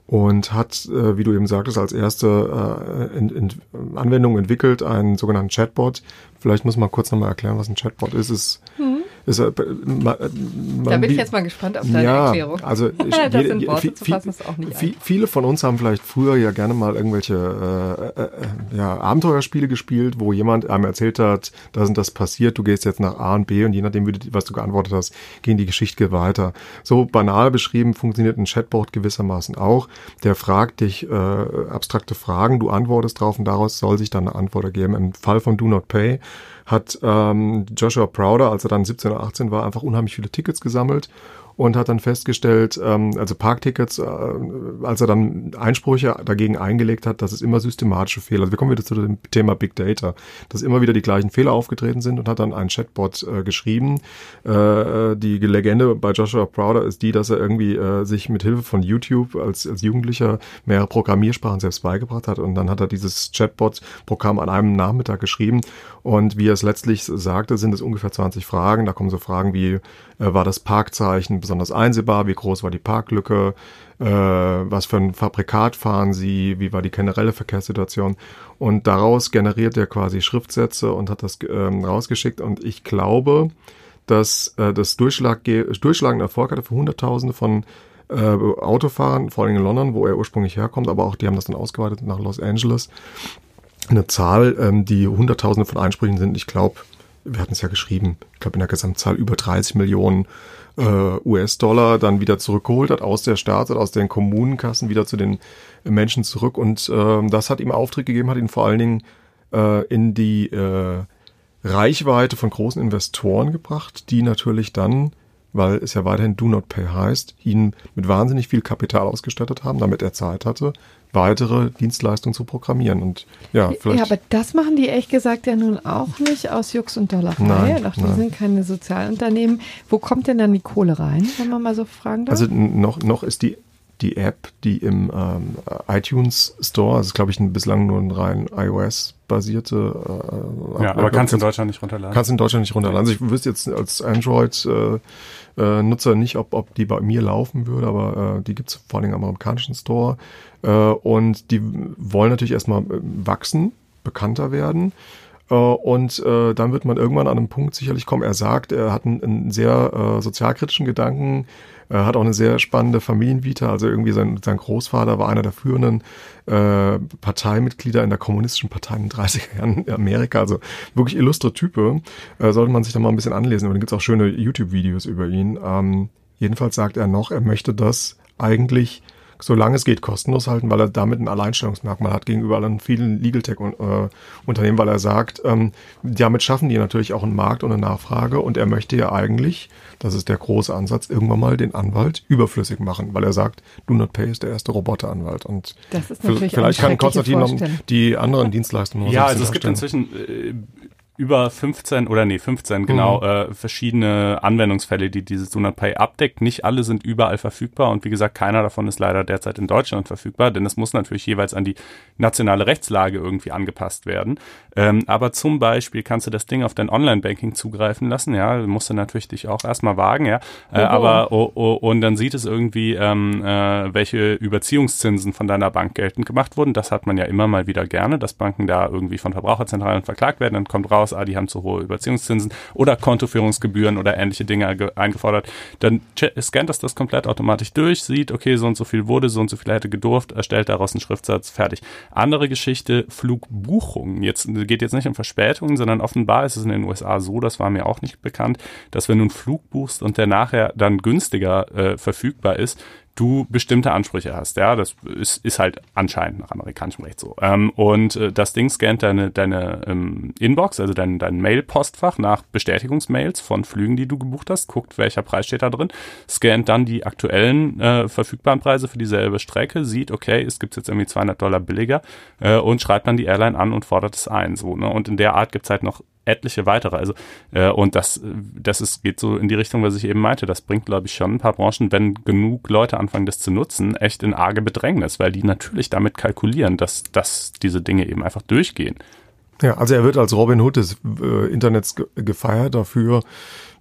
D: und hat, äh, wie du eben sagtest, als erste äh, in, in Anwendung entwickelt einen sogenannten Chatbot. Vielleicht muss man kurz nochmal erklären, was ein Chatbot ist. Es hm. Ist, äh,
C: man, da bin ich jetzt mal gespannt auf deine
D: ja,
C: Erklärung.
D: Also jede, sind Worte zu fassen, ist auch nicht viel, Viele von uns haben vielleicht früher ja gerne mal irgendwelche äh, äh, äh, ja, Abenteuerspiele gespielt, wo jemand einem erzählt hat, da sind das passiert, du gehst jetzt nach A und B und je nachdem, was du geantwortet hast, gehen die Geschichte weiter. So banal beschrieben funktioniert ein Chatbot gewissermaßen auch. Der fragt dich äh, abstrakte Fragen, du antwortest drauf und daraus soll sich dann eine Antwort ergeben. Im Fall von Do Not Pay hat ähm, Joshua Prouder, als er dann 17 oder 18 war, einfach unheimlich viele Tickets gesammelt und hat dann festgestellt, ähm, also Parktickets, äh, als er dann Einsprüche dagegen eingelegt hat, dass es immer systematische Fehler, also wir kommen wieder zu dem Thema Big Data, dass immer wieder die gleichen Fehler aufgetreten sind und hat dann einen Chatbot äh, geschrieben. Äh, die Legende bei Joshua Browder ist die, dass er irgendwie äh, sich mit Hilfe von YouTube als, als Jugendlicher mehrere Programmiersprachen selbst beigebracht hat und dann hat er dieses Chatbot-Programm an einem Nachmittag geschrieben und wie er es letztlich sagte, sind es ungefähr 20 Fragen. Da kommen so Fragen wie, war das Parkzeichen besonders einsehbar? Wie groß war die Parklücke? Äh, was für ein Fabrikat fahren Sie? Wie war die generelle Verkehrssituation? Und daraus generiert er quasi Schriftsätze und hat das ähm, rausgeschickt. Und ich glaube, dass äh, das Durchschlag, durchschlagende Erfolg hatte für Hunderttausende von äh, Autofahrern, vor allem in London, wo er ursprünglich herkommt, aber auch die haben das dann ausgeweitet nach Los Angeles eine Zahl, ähm, die Hunderttausende von Einsprüchen sind. Ich glaube, wir hatten es ja geschrieben, ich glaube in der Gesamtzahl über 30 Millionen äh, US-Dollar dann wieder zurückgeholt hat aus der Staats- oder aus den Kommunenkassen wieder zu den Menschen zurück. Und äh, das hat ihm Auftritt gegeben, hat ihn vor allen Dingen äh, in die äh, Reichweite von großen Investoren gebracht, die natürlich dann weil es ja weiterhin Do Not Pay heißt, ihn mit wahnsinnig viel Kapital ausgestattet haben, damit er Zeit hatte, weitere Dienstleistungen zu programmieren. Und ja, vielleicht.
C: Ja, aber das machen die ehrlich gesagt ja nun auch nicht aus Jux und Dollerei.
D: Nein,
C: Doch, die
D: nein.
C: sind keine Sozialunternehmen. Wo kommt denn dann die Kohle rein, wenn man mal so fragen darf?
D: Also noch, noch ist die, die App, die im ähm, iTunes Store, also glaube ich ein, bislang nur ein rein iOS-basierte. Äh,
B: Ja, aber kannst du in Deutschland nicht runterladen.
D: Kannst in Deutschland nicht runterladen. Also ich wüsste jetzt als Android äh, äh, Nutzer nicht, ob, ob die bei mir laufen würde, aber äh, die gibt's vor allem im amerikanischen Store. Äh, und die wollen natürlich erstmal äh, wachsen, bekannter werden. Äh, und äh, dann wird man irgendwann an einem Punkt sicherlich kommen. Er sagt, er hat einen, einen sehr äh, sozialkritischen Gedanken, er hat auch eine sehr spannende Familienvita. Also irgendwie sein, sein Großvater war einer der führenden äh, Parteimitglieder in der kommunistischen Partei in den 30er Jahren in Amerika. Also wirklich illustre Type. Äh, sollte man sich da mal ein bisschen anlesen. Aber dann gibt's auch schöne YouTube-Videos über ihn. Ähm, jedenfalls sagt er noch, er möchte das eigentlich solange es geht, kostenlos halten, weil er damit ein Alleinstellungsmerkmal hat gegenüber anderen vielen Legal Tech äh, Unternehmen, weil er sagt, ähm, damit schaffen die natürlich auch einen Markt und eine Nachfrage und er möchte ja eigentlich, das ist der große Ansatz, irgendwann mal den Anwalt überflüssig machen, weil er sagt, Do Not Pay ist der erste Roboteranwalt und
C: Das ist natürlich
D: vielleicht kann Konstantin noch die anderen Dienstleistungen noch
B: Ja,
D: so ein
B: also es gibt inzwischen äh, über 15 oder nee, 15 genau äh, verschiedene Anwendungsfälle, die dieses Do Not Pay abdeckt. Nicht alle sind überall verfügbar und wie gesagt, keiner davon ist leider derzeit in Deutschland verfügbar, denn es muss natürlich jeweils an die nationale Rechtslage irgendwie angepasst werden. Ähm, aber zum Beispiel kannst du das Ding auf dein Online-Banking zugreifen lassen, ja, musst du natürlich dich auch erstmal wagen, ja. Äh,
C: Oho.
B: aber oh, oh, und dann sieht es irgendwie, ähm, äh, welche Überziehungszinsen von deiner Bank geltend gemacht wurden. Das hat man ja immer mal wieder gerne, dass Banken da irgendwie von Verbraucherzentralen verklagt werden. Dann kommt raus, ah, die haben zu hohe Überziehungszinsen oder Kontoführungsgebühren oder ähnliche Dinge ge- eingefordert. Dann scannt das das komplett automatisch durch, sieht, okay, so und so viel wurde, so und so viel hätte gedurft, erstellt daraus einen Schriftsatz, fertig. Andere Geschichte, Flugbuchungen. Jetzt geht jetzt nicht um Verspätungen, sondern offenbar ist es in den USA so, das war mir auch nicht bekannt, dass wenn du einen Flug buchst und der nachher dann günstiger äh, verfügbar ist, du bestimmte Ansprüche hast. Ja, das ist, ist halt anscheinend nach amerikanischem Recht so. Ähm, und äh, das Ding scannt deine, deine ähm, Inbox, also dein, dein Mail-Postfach nach Bestätigungsmails von Flügen, die du gebucht hast, guckt, welcher Preis steht da drin, scannt dann die aktuellen äh, verfügbaren Preise für dieselbe Strecke, sieht, okay, es gibt jetzt irgendwie 200 Dollar billiger äh, und schreibt dann die Airline an und fordert es ein. So, ne? Und in der Art gibt's halt noch etliche weitere. Also äh, und das, das ist, geht so in die Richtung, was ich eben meinte. Das bringt, glaube ich, schon ein paar Branchen, wenn genug Leute anfangen, das zu nutzen, echt in arge Bedrängnis, weil die natürlich damit kalkulieren, dass, dass diese Dinge eben einfach durchgehen.
D: Ja, also er wird als Robin Hood des äh, Internets ge gefeiert dafür.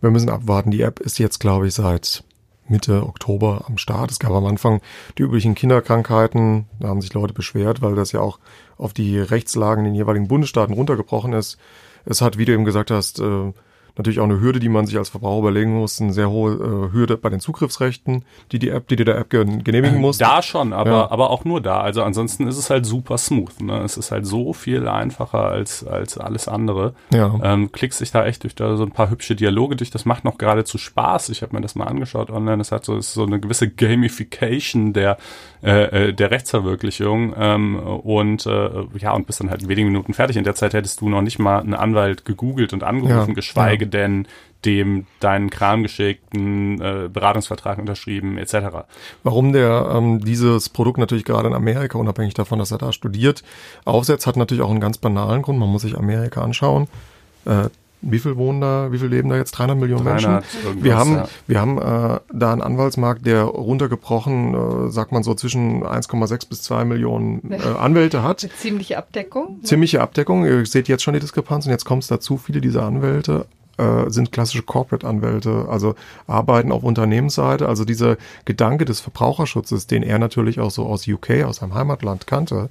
D: Wir müssen abwarten. Die App ist jetzt, glaube ich, seit Mitte Oktober am Start. Es gab am Anfang die üblichen Kinderkrankheiten. Da haben sich Leute beschwert, weil das ja auch auf die Rechtslagen in den jeweiligen Bundesstaaten runtergebrochen ist. Es hat, wie du eben gesagt hast, äh, natürlich auch eine Hürde, die man sich als Verbraucher überlegen muss, eine sehr hohe äh, Hürde bei den Zugriffsrechten, die die App, die dir der App gen- genehmigen muss.
B: Da schon, aber,
D: Ja.
B: aber auch nur da. Also ansonsten ist es halt super smooth. Ne? Es ist halt so viel einfacher als, als alles andere.
D: Ja.
B: Ähm, klickst dich da echt durch da so ein paar hübsche Dialoge durch. Das macht noch geradezu Spaß. Ich habe mir das mal angeschaut online. Es hat so, ist so eine gewisse Gamification der, äh, äh, der Rechtsverwirklichung. Ähm, und äh, ja, und bist dann halt in wenigen Minuten fertig. In der Zeit hättest du noch nicht mal einen Anwalt gegoogelt und angerufen,
D: Ja,
B: geschweige geschweige denn dem deinen Kram geschickten äh, Beratungsvertrag unterschrieben etc.
D: Warum der ähm, dieses Produkt natürlich gerade in Amerika, unabhängig davon, dass er da studiert, aufsetzt, hat natürlich auch einen ganz banalen Grund. Man muss sich Amerika anschauen. Äh, wie viel wohnen da, wie viel leben da jetzt? 300 Millionen 300 Menschen? Wir haben, ja. wir haben äh, da einen Anwaltsmarkt, der runtergebrochen, äh, sagt man so, zwischen 1,6 bis 2 Millionen äh, Anwälte hat.
C: Eine ziemliche Abdeckung.
D: Ziemliche Abdeckung. Ihr seht jetzt schon die Diskrepanz und jetzt kommt es dazu, viele dieser Anwälte äh, sind klassische Corporate-Anwälte, also arbeiten auf Unternehmensseite. Also dieser Gedanke des Verbraucherschutzes, den er natürlich auch so aus UK, aus seinem Heimatland kannte,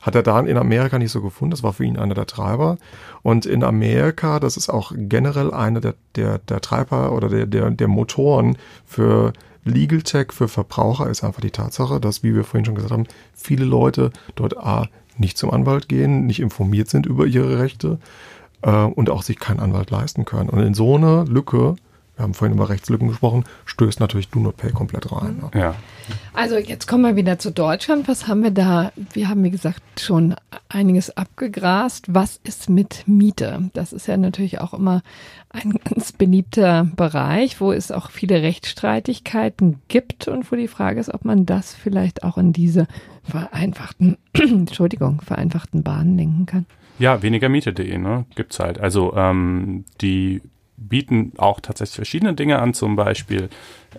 D: hat er da in Amerika nicht so gefunden. Das war für ihn einer der Treiber. Und in Amerika, das ist auch generell einer der, der, der Treiber oder der, der, der Motoren für Legal Tech für Verbraucher ist einfach die Tatsache, dass, wie wir vorhin schon gesagt haben, viele Leute dort A, nicht zum Anwalt gehen, nicht informiert sind über ihre Rechte äh, und auch sich keinen Anwalt leisten können. Und in so eine Lücke, wir haben vorhin über Rechtslücken gesprochen, stößt natürlich Do Not Pay komplett rein.
B: Ne? Ja.
C: Also jetzt kommen wir wieder zu Deutschland. Was haben wir da? Wir haben, wie gesagt, schon einiges abgegrast. Was ist mit Miete? Das ist ja natürlich auch immer ein ganz beliebter Bereich, wo es auch viele Rechtsstreitigkeiten gibt und wo die Frage ist, ob man das vielleicht auch in diese vereinfachten, Entschuldigung, vereinfachten Bahnen lenken kann.
B: Ja, wenigermiete.de, ne? Gibt's halt. Also ähm, die bieten auch tatsächlich verschiedene Dinge an, zum Beispiel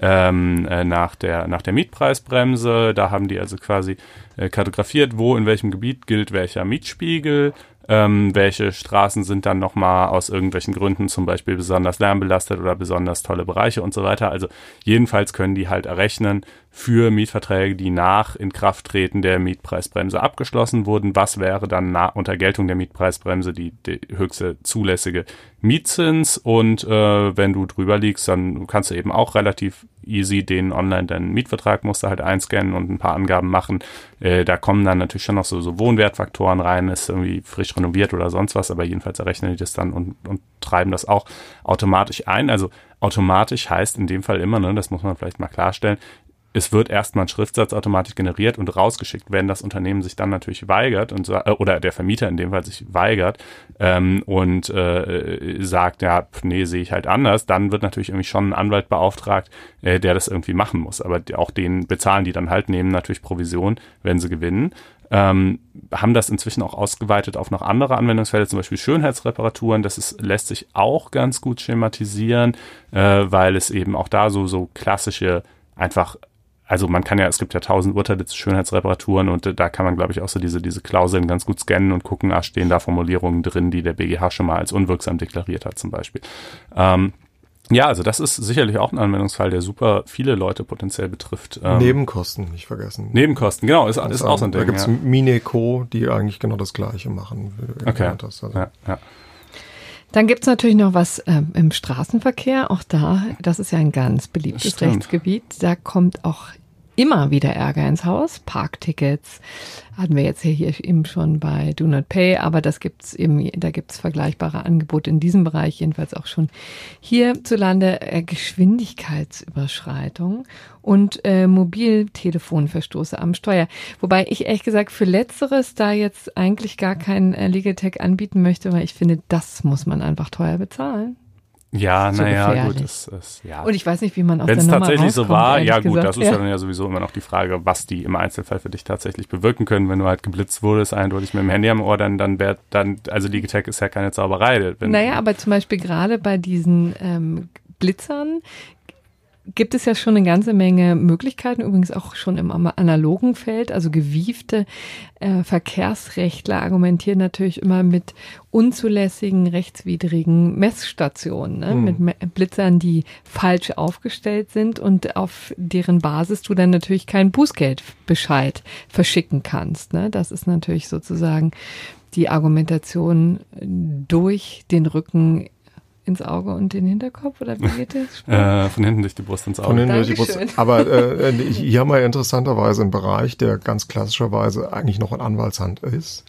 B: ähm, äh, nach, der, nach der Mietpreisbremse. Da haben die also quasi äh, kartografiert, wo in welchem Gebiet gilt welcher Mietspiegel. Ähm, welche Straßen sind dann nochmal aus irgendwelchen Gründen zum Beispiel besonders lärmbelastet oder besonders tolle Bereiche und so weiter. Also jedenfalls können die halt errechnen für Mietverträge, die nach Inkrafttreten der Mietpreisbremse abgeschlossen wurden. Was wäre dann unter Geltung der Mietpreisbremse die, die höchste zulässige Mietzins? Und äh, wenn du drüber liegst, dann kannst du eben auch relativ easy den online deinen Mietvertrag musst du halt einscannen und ein paar Angaben machen. Äh, da kommen dann natürlich schon noch so, so Wohnwertfaktoren rein, ist irgendwie frisch renoviert oder sonst was, aber jedenfalls errechnen die das dann und, und treiben das auch automatisch ein. Also automatisch heißt in dem Fall immer, ne, das muss man vielleicht mal klarstellen, es wird erstmal ein Schriftsatz automatisch generiert und rausgeschickt, wenn das Unternehmen sich dann natürlich weigert und äh, oder der Vermieter in dem Fall sich weigert ähm, und äh, sagt, ja, nee, sehe ich halt anders, dann wird natürlich irgendwie schon ein Anwalt beauftragt, äh, der das irgendwie machen muss. Aber auch den bezahlen die dann halt, nehmen natürlich Provision, wenn sie gewinnen. Ähm, haben das inzwischen auch ausgeweitet auf noch andere Anwendungsfälle, zum Beispiel Schönheitsreparaturen. Das ist, lässt sich auch ganz gut schematisieren, äh, weil es eben auch da so, so klassische einfach also man kann ja, es gibt ja tausend Urteile zu Schönheitsreparaturen und äh, da kann man, glaube ich, auch so diese, diese Klauseln ganz gut scannen und gucken, ah, stehen da Formulierungen drin, die der BGH schon mal als unwirksam deklariert hat, zum Beispiel. Ähm, ja, also das ist sicherlich auch ein Anwendungsfall, der super viele Leute potenziell betrifft.
D: Ähm, Nebenkosten, nicht vergessen.
B: Nebenkosten, genau, ist, ist also, auch so ein Ding.
D: Da gibt's
B: ja.
D: Mineco, die eigentlich genau das Gleiche machen.
B: Okay. Hast, also. ja, ja.
C: Dann gibt's natürlich noch was äh, im Straßenverkehr. Auch da, das ist ja ein ganz beliebtes Rechtsgebiet. Da kommt auch immer wieder Ärger ins Haus. Parktickets hatten wir jetzt hier eben schon bei Do Not Pay, aber das gibt's eben, da gibt's vergleichbare Angebote in diesem Bereich, jedenfalls auch schon hierzulande äh, Geschwindigkeitsüberschreitung und äh, Mobiltelefonverstoße am Steuer. Wobei ich ehrlich gesagt für Letzteres da jetzt eigentlich gar kein äh, Legal Tech anbieten möchte, weil ich finde, das muss man einfach teuer bezahlen.
B: Ja, naja, gut. Das, das, ja.
C: Und ich weiß nicht, wie man aus
B: Wenn es tatsächlich so war, ja gut, gesagt. das ist ja. dann ja sowieso immer noch die Frage, was die im Einzelfall für dich tatsächlich bewirken können. Wenn du halt geblitzt wurdest, eindeutig mit dem Handy am Ohr, dann, dann wäre dann, also Digitech ist ja keine Zauberei.
C: Wenn, naja, aber zum Beispiel gerade bei diesen ähm, Blitzern gibt es ja schon eine ganze Menge Möglichkeiten, übrigens auch schon im analogen Feld. Also gewiefte äh, Verkehrsrechtler argumentieren natürlich immer mit unzulässigen, rechtswidrigen Messstationen, ne? Mhm. mit Blitzern, die falsch aufgestellt sind und auf deren Basis du dann natürlich keinen Bußgeldbescheid verschicken kannst. Ne? Das ist natürlich sozusagen die Argumentation durch den Rücken ins Auge und den Hinterkopf oder wie geht das?
B: äh, von hinten durch die Brust ins Auge. Von hinten
D: Dankeschön. durch die Brust. Aber äh, hier haben wir interessanterweise einen Bereich, der ganz klassischerweise eigentlich noch in Anwaltshand ist.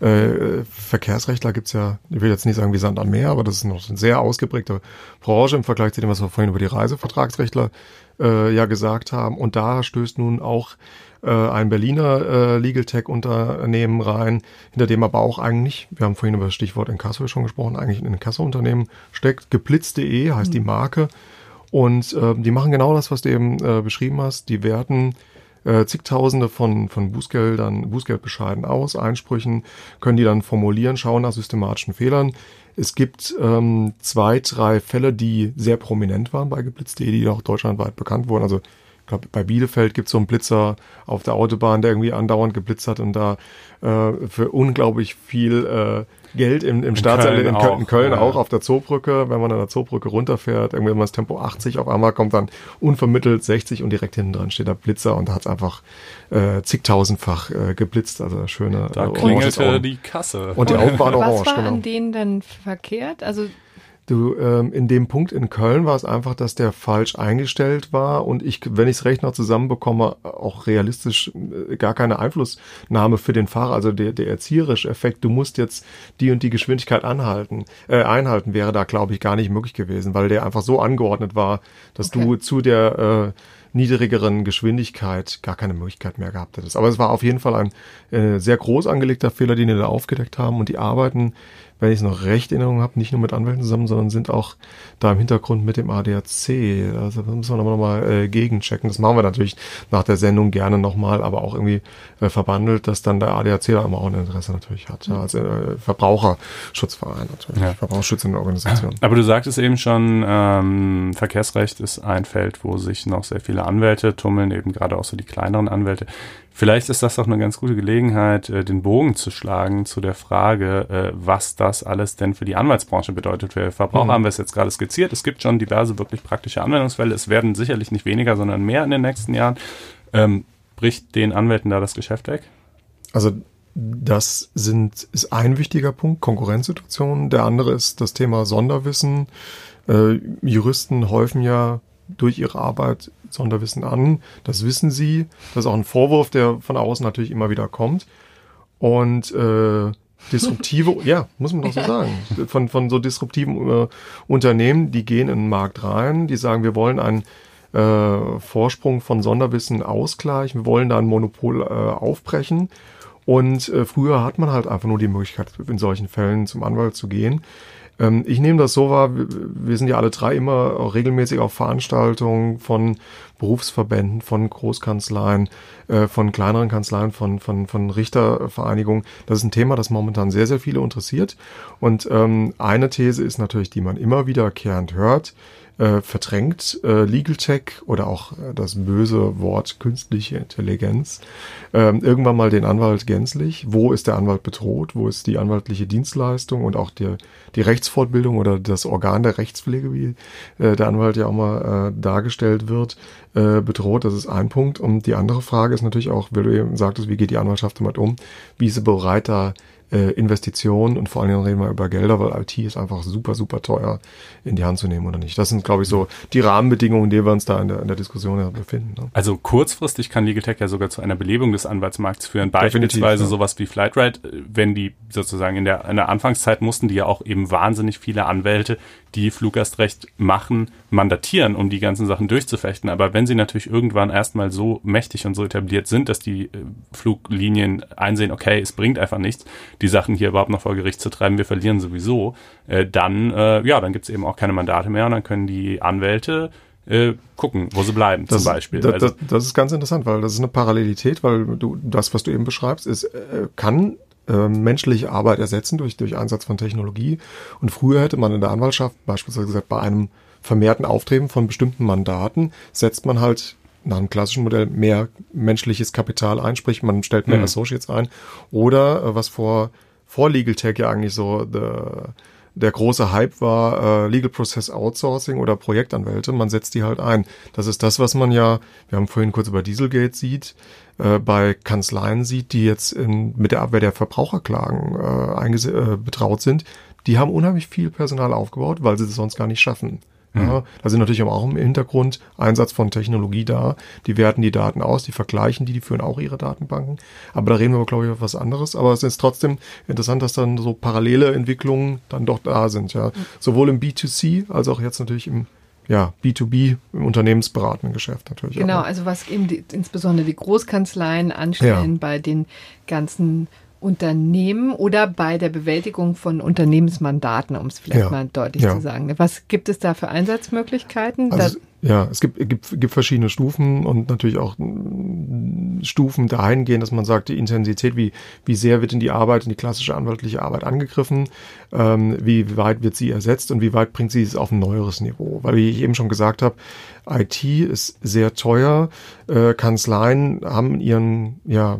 D: Äh, Verkehrsrechtler gibt's ja, ich will jetzt nicht sagen wie Sand am Meer, aber das ist noch eine sehr ausgeprägte Branche im Vergleich zu dem, was wir vorhin über die Reisevertragsrechtler äh, ja gesagt haben. Und da stößt nun auch äh, ein Berliner äh, Legal Tech Unternehmen rein, hinter dem aber auch eigentlich, wir haben vorhin über das Stichwort Inkasso schon gesprochen, eigentlich ein Inkasso-Unternehmen steckt. Geblitz.de heißt mhm. die Marke. Und äh, die machen genau das, was du eben äh, beschrieben hast. Die werten äh, zigtausende von, von Bußgeldern, Bußgeldbescheiden aus, Einsprüchen, können die dann formulieren, schauen nach systematischen Fehlern. Es gibt ähm, zwei, drei Fälle, die sehr prominent waren bei Geblitz.de, die auch deutschlandweit bekannt wurden. Also ich glaube, bei Bielefeld gibt es so einen Blitzer auf der Autobahn, der irgendwie andauernd geblitzt hat und da äh, für unglaublich viel äh, Geld im, im Staatsanwalt in, Köln, in Köln, auch, ja. auf der Zoobrücke, wenn man an der Zoobrücke runterfährt, irgendwie immer das Tempo 80, auf einmal kommt dann unvermittelt 60 und direkt hinten dran steht der Blitzer und da hat es einfach äh, zigtausendfach äh, geblitzt, also schöne
B: Da äh, klingelte die Kasse.
D: Und die Augen waren orange,
C: Was war genau. an denen denn verkehrt? Also
D: Du, ähm, in dem Punkt in Köln war es einfach, dass der falsch eingestellt war und ich, wenn ich es recht noch zusammenbekomme, auch realistisch äh, gar keine Einflussnahme für den Fahrer, also der, der erzieherische Effekt, du musst jetzt die und die Geschwindigkeit anhalten, äh, einhalten, wäre da, glaube ich, gar nicht möglich gewesen, weil der einfach so angeordnet war, dass okay. du zu der äh, niedrigeren Geschwindigkeit gar keine Möglichkeit mehr gehabt hättest. Aber es war auf jeden Fall ein äh, sehr groß angelegter Fehler, den wir da aufgedeckt haben und die arbeiten wenn ich es noch recht in Erinnerung habe, nicht nur mit Anwälten zusammen, sondern sind auch da im Hintergrund mit dem ADAC. Also da müssen wir nochmal äh, gegenchecken. Das machen wir natürlich nach der Sendung gerne nochmal, aber auch irgendwie äh, verbandelt, dass dann der ADAC da immer auch ein Interesse natürlich hat. Ja, als äh, Verbraucherschutzverein natürlich, ja. verbraucherschützende Organisation.
B: Aber du sagtest eben schon, ähm, Verkehrsrecht ist ein Feld, wo sich noch sehr viele Anwälte tummeln, eben gerade auch so die kleineren Anwälte. Vielleicht ist das doch eine ganz gute Gelegenheit, äh, den Bogen zu schlagen zu der Frage, äh, was das alles denn für die Anwaltsbranche bedeutet. Für Verbraucher mhm. haben wir es jetzt gerade skizziert. Es gibt schon diverse wirklich praktische Anwendungsfälle. Es werden sicherlich nicht weniger, sondern mehr in den nächsten Jahren. Ähm, bricht den Anwälten da das Geschäft weg?
D: Also das sind, ist ein wichtiger Punkt, Konkurrenzsituation. Der andere ist das Thema Sonderwissen. Äh, Juristen häufen ja durch ihre Arbeit Sonderwissen an. Das wissen sie. Das ist auch ein Vorwurf, der von außen natürlich immer wieder kommt. Und äh, disruptive, ja, muss man doch so sagen, von, von so disruptiven äh, Unternehmen, die gehen in den Markt rein, die sagen, wir wollen einen äh, Vorsprung von Sonderwissen ausgleichen, wir wollen da ein Monopol äh, aufbrechen. Und äh, früher hat man halt einfach nur die Möglichkeit, in solchen Fällen zum Anwalt zu gehen. Ähm, ich nehme das so wahr, wir sind ja alle drei immer regelmäßig auf Veranstaltungen von Berufsverbänden, von Großkanzleien, äh, von kleineren Kanzleien, von, von, von Richtervereinigungen. Das ist ein Thema, das momentan sehr, sehr viele interessiert. Und ähm, eine These ist natürlich, die man immer wiederkehrend hört, äh, verdrängt äh, Legal Tech oder auch äh, das böse Wort künstliche Intelligenz äh, irgendwann mal den Anwalt gänzlich. Wo ist der Anwalt bedroht? Wo ist die anwaltliche Dienstleistung und auch die, die Rechtsfortbildung oder das Organ der Rechtspflege, wie äh, der Anwalt ja auch mal äh, dargestellt wird, äh, bedroht? Das ist ein Punkt. Und die andere Frage ist natürlich auch, weil du eben sagtest, wie geht die Anwaltschaft damit um? Wie ist sie bereit, da äh, Investitionen und vor allen Dingen reden wir über Gelder, weil IT ist einfach super, super teuer in die Hand zu nehmen oder nicht. Das sind, glaube ich, so die Rahmenbedingungen, in denen wir uns da in der, in der Diskussion ja befinden. Ne?
B: Also kurzfristig kann Legal Tech ja sogar zu einer Belebung des Anwaltsmarkts führen. Beispielsweise ja. sowas wie Flightride, wenn die sozusagen in der, in der Anfangszeit mussten die ja auch eben wahnsinnig viele Anwälte, die Fluggastrecht machen, mandatieren, um die ganzen Sachen durchzufechten. Aber wenn sie natürlich irgendwann erstmal so mächtig und so etabliert sind, dass die äh, Fluglinien einsehen, okay, es bringt einfach nichts, die Sachen hier überhaupt noch vor Gericht zu treiben, wir verlieren sowieso, äh, dann, äh, ja, dann gibt es eben auch keine Mandate mehr und dann können die Anwälte äh, gucken, wo sie bleiben,
D: das,
B: zum Beispiel.
D: Das, also, das, das, ist ganz interessant, weil das ist eine Parallelität, weil du das, was du eben beschreibst, ist, äh, kann äh, menschliche Arbeit ersetzen durch, durch Einsatz von Technologie. Und früher hätte man in der Anwaltschaft beispielsweise gesagt, bei einem vermehrten Auftreten von bestimmten Mandaten setzt man halt nach einem klassischen Modell mehr menschliches Kapital ein, sprich man stellt mehr mhm. Associates ein. Oder äh, was vor, vor Legal Tech ja eigentlich so the, der große Hype war, äh, Legal Process Outsourcing oder Projektanwälte, man setzt die halt ein. Das ist das, was man ja, wir haben vorhin kurz über Dieselgate sieht, äh, bei Kanzleien sieht, die jetzt in, mit der Abwehr der Verbraucherklagen äh, äh, betraut sind. Die haben unheimlich viel Personal aufgebaut, weil sie das sonst gar nicht schaffen. Ja, da sind natürlich auch im Hintergrund Einsatz von Technologie da. Die werten die Daten aus, die vergleichen die, die führen auch ihre Datenbanken. Aber da reden wir, glaube ich, über was anderes. Aber es ist trotzdem interessant, dass dann so parallele Entwicklungen dann doch da sind. Ja, sowohl im B2C als auch jetzt natürlich im ja, B2B im unternehmensberatenden Geschäft natürlich.
C: Genau, also was eben die, insbesondere die Großkanzleien anstellen ja. bei den ganzen Unternehmen oder bei der Bewältigung von Unternehmensmandaten, um es vielleicht ja. mal deutlich ja. zu sagen. Was gibt es da für Einsatzmöglichkeiten?
D: Also, ja, es gibt, gibt, gibt verschiedene Stufen und natürlich auch mm, Stufen dahingehend, dass man sagt, die Intensität, wie, wie sehr wird in die Arbeit, in die klassische anwaltliche Arbeit angegriffen, ähm, wie weit wird sie ersetzt und wie weit bringt sie es auf ein neueres Niveau. Weil, wie ich eben schon gesagt habe, IT ist sehr teuer. Äh, Kanzleien haben ihren ja,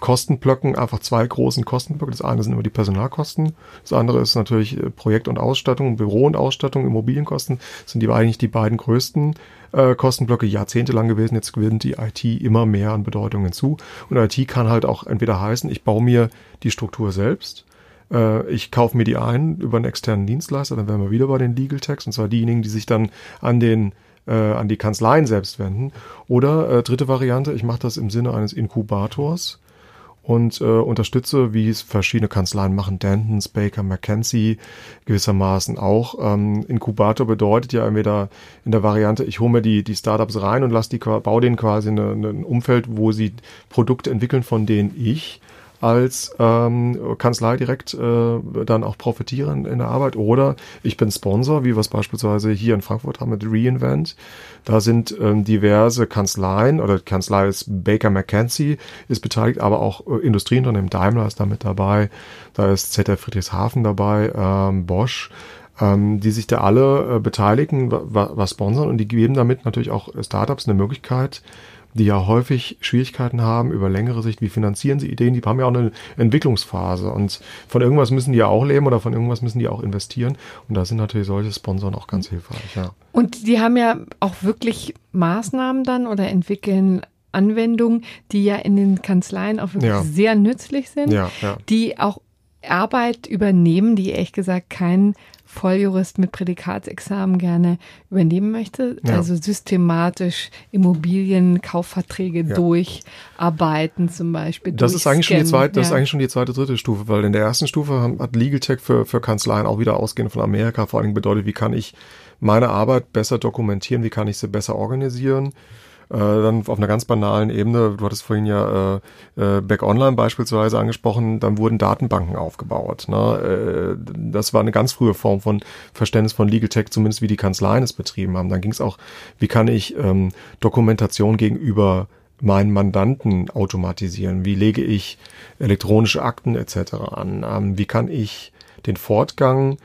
D: Kostenblöcken einfach zwei großen Kostenblöcke. Das eine sind immer die Personalkosten, das andere ist natürlich äh, Projekt- und Ausstattung, Büro- und Ausstattung, Immobilienkosten. Sind die eigentlich die beiden größten äh, Kostenblöcke jahrzehntelang gewesen. Jetzt gewinnt die IT immer mehr an Bedeutung hinzu. Und IT kann halt auch entweder heißen, ich baue mir die Struktur selbst äh, ich kaufe mir die ein über einen externen Dienstleister, dann wären wir wieder bei den Legal Techs, und zwar diejenigen, die sich dann an den äh, an die Kanzleien selbst wenden. Oder äh, dritte Variante, ich mache das im Sinne eines Inkubators und äh, unterstütze, wie es verschiedene Kanzleien machen, Dantons, Baker, McKenzie gewissermaßen auch. Ähm, Inkubator bedeutet ja entweder in der Variante, ich hole mir die, die Startups rein und lass die, baue denen quasi eine, ein Umfeld, wo sie Produkte entwickeln, von denen ich als ähm, Kanzlei direkt äh, dann auch profitieren in der Arbeit. Oder ich bin Sponsor, wie wir es beispielsweise hier in Frankfurt haben mit Reinvent. Da sind ähm, diverse Kanzleien oder Kanzlei ist Baker McKenzie ist beteiligt, aber auch äh, Industrieunternehmen Daimler ist damit dabei. Da ist ZF Friedrichshafen dabei, ähm, Bosch ähm, die sich da alle äh, beteiligen, was sponsern und die geben damit natürlich auch Startups eine Möglichkeit, die ja häufig Schwierigkeiten haben über längere Sicht. Wie finanzieren sie Ideen? Die haben ja auch eine Entwicklungsphase und von irgendwas müssen die ja auch leben oder von irgendwas müssen die auch investieren. Und da sind natürlich solche Sponsoren auch ganz hilfreich. Ja.
C: Und die haben ja auch wirklich Maßnahmen dann oder entwickeln Anwendungen, die ja in den Kanzleien auch wirklich ja. sehr nützlich sind, ja, ja. die auch Arbeit übernehmen, die ehrlich gesagt kein Volljurist mit Prädikatsexamen gerne übernehmen möchte. Ja. Also systematisch Immobilienkaufverträge ja. durcharbeiten zum Beispiel.
D: Das ist eigentlich schon die zweite, das ist eigentlich schon die zweite, dritte Stufe, weil in der ersten Stufe hat Legal Tech für, für Kanzleien auch wieder ausgehend von Amerika vor allem bedeutet, wie kann ich meine Arbeit besser dokumentieren, wie kann ich sie besser organisieren äh, dann auf einer ganz banalen Ebene, du hattest vorhin ja äh, äh, Back Online beispielsweise angesprochen, dann wurden Datenbanken aufgebaut. Ne? Äh, das war eine ganz frühe Form von Verständnis von Legal Tech, zumindest wie die Kanzleien es betrieben haben. Dann ging es auch, wie kann ich ähm, Dokumentation gegenüber meinen Mandanten automatisieren? Wie lege ich elektronische Akten etc. an? Ähm, wie kann ich den Fortgang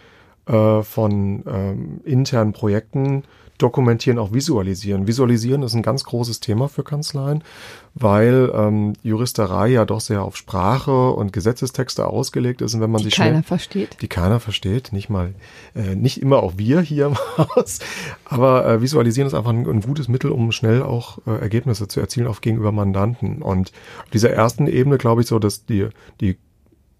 D: äh, von ähm, internen Projekten dokumentieren, auch visualisieren. Visualisieren ist ein ganz großes Thema für Kanzleien, weil ähm, Juristerei ja doch sehr auf Sprache und Gesetzestexte ausgelegt ist und wenn man
C: die
D: sich
C: keiner schnell, versteht,
D: die keiner versteht, nicht mal, äh, nicht immer auch wir hier im Haus, aber äh, visualisieren ist einfach ein, ein gutes Mittel, um schnell auch äh, Ergebnisse zu erzielen auf gegenüber Mandanten. Und auf dieser ersten Ebene glaube ich so, dass die die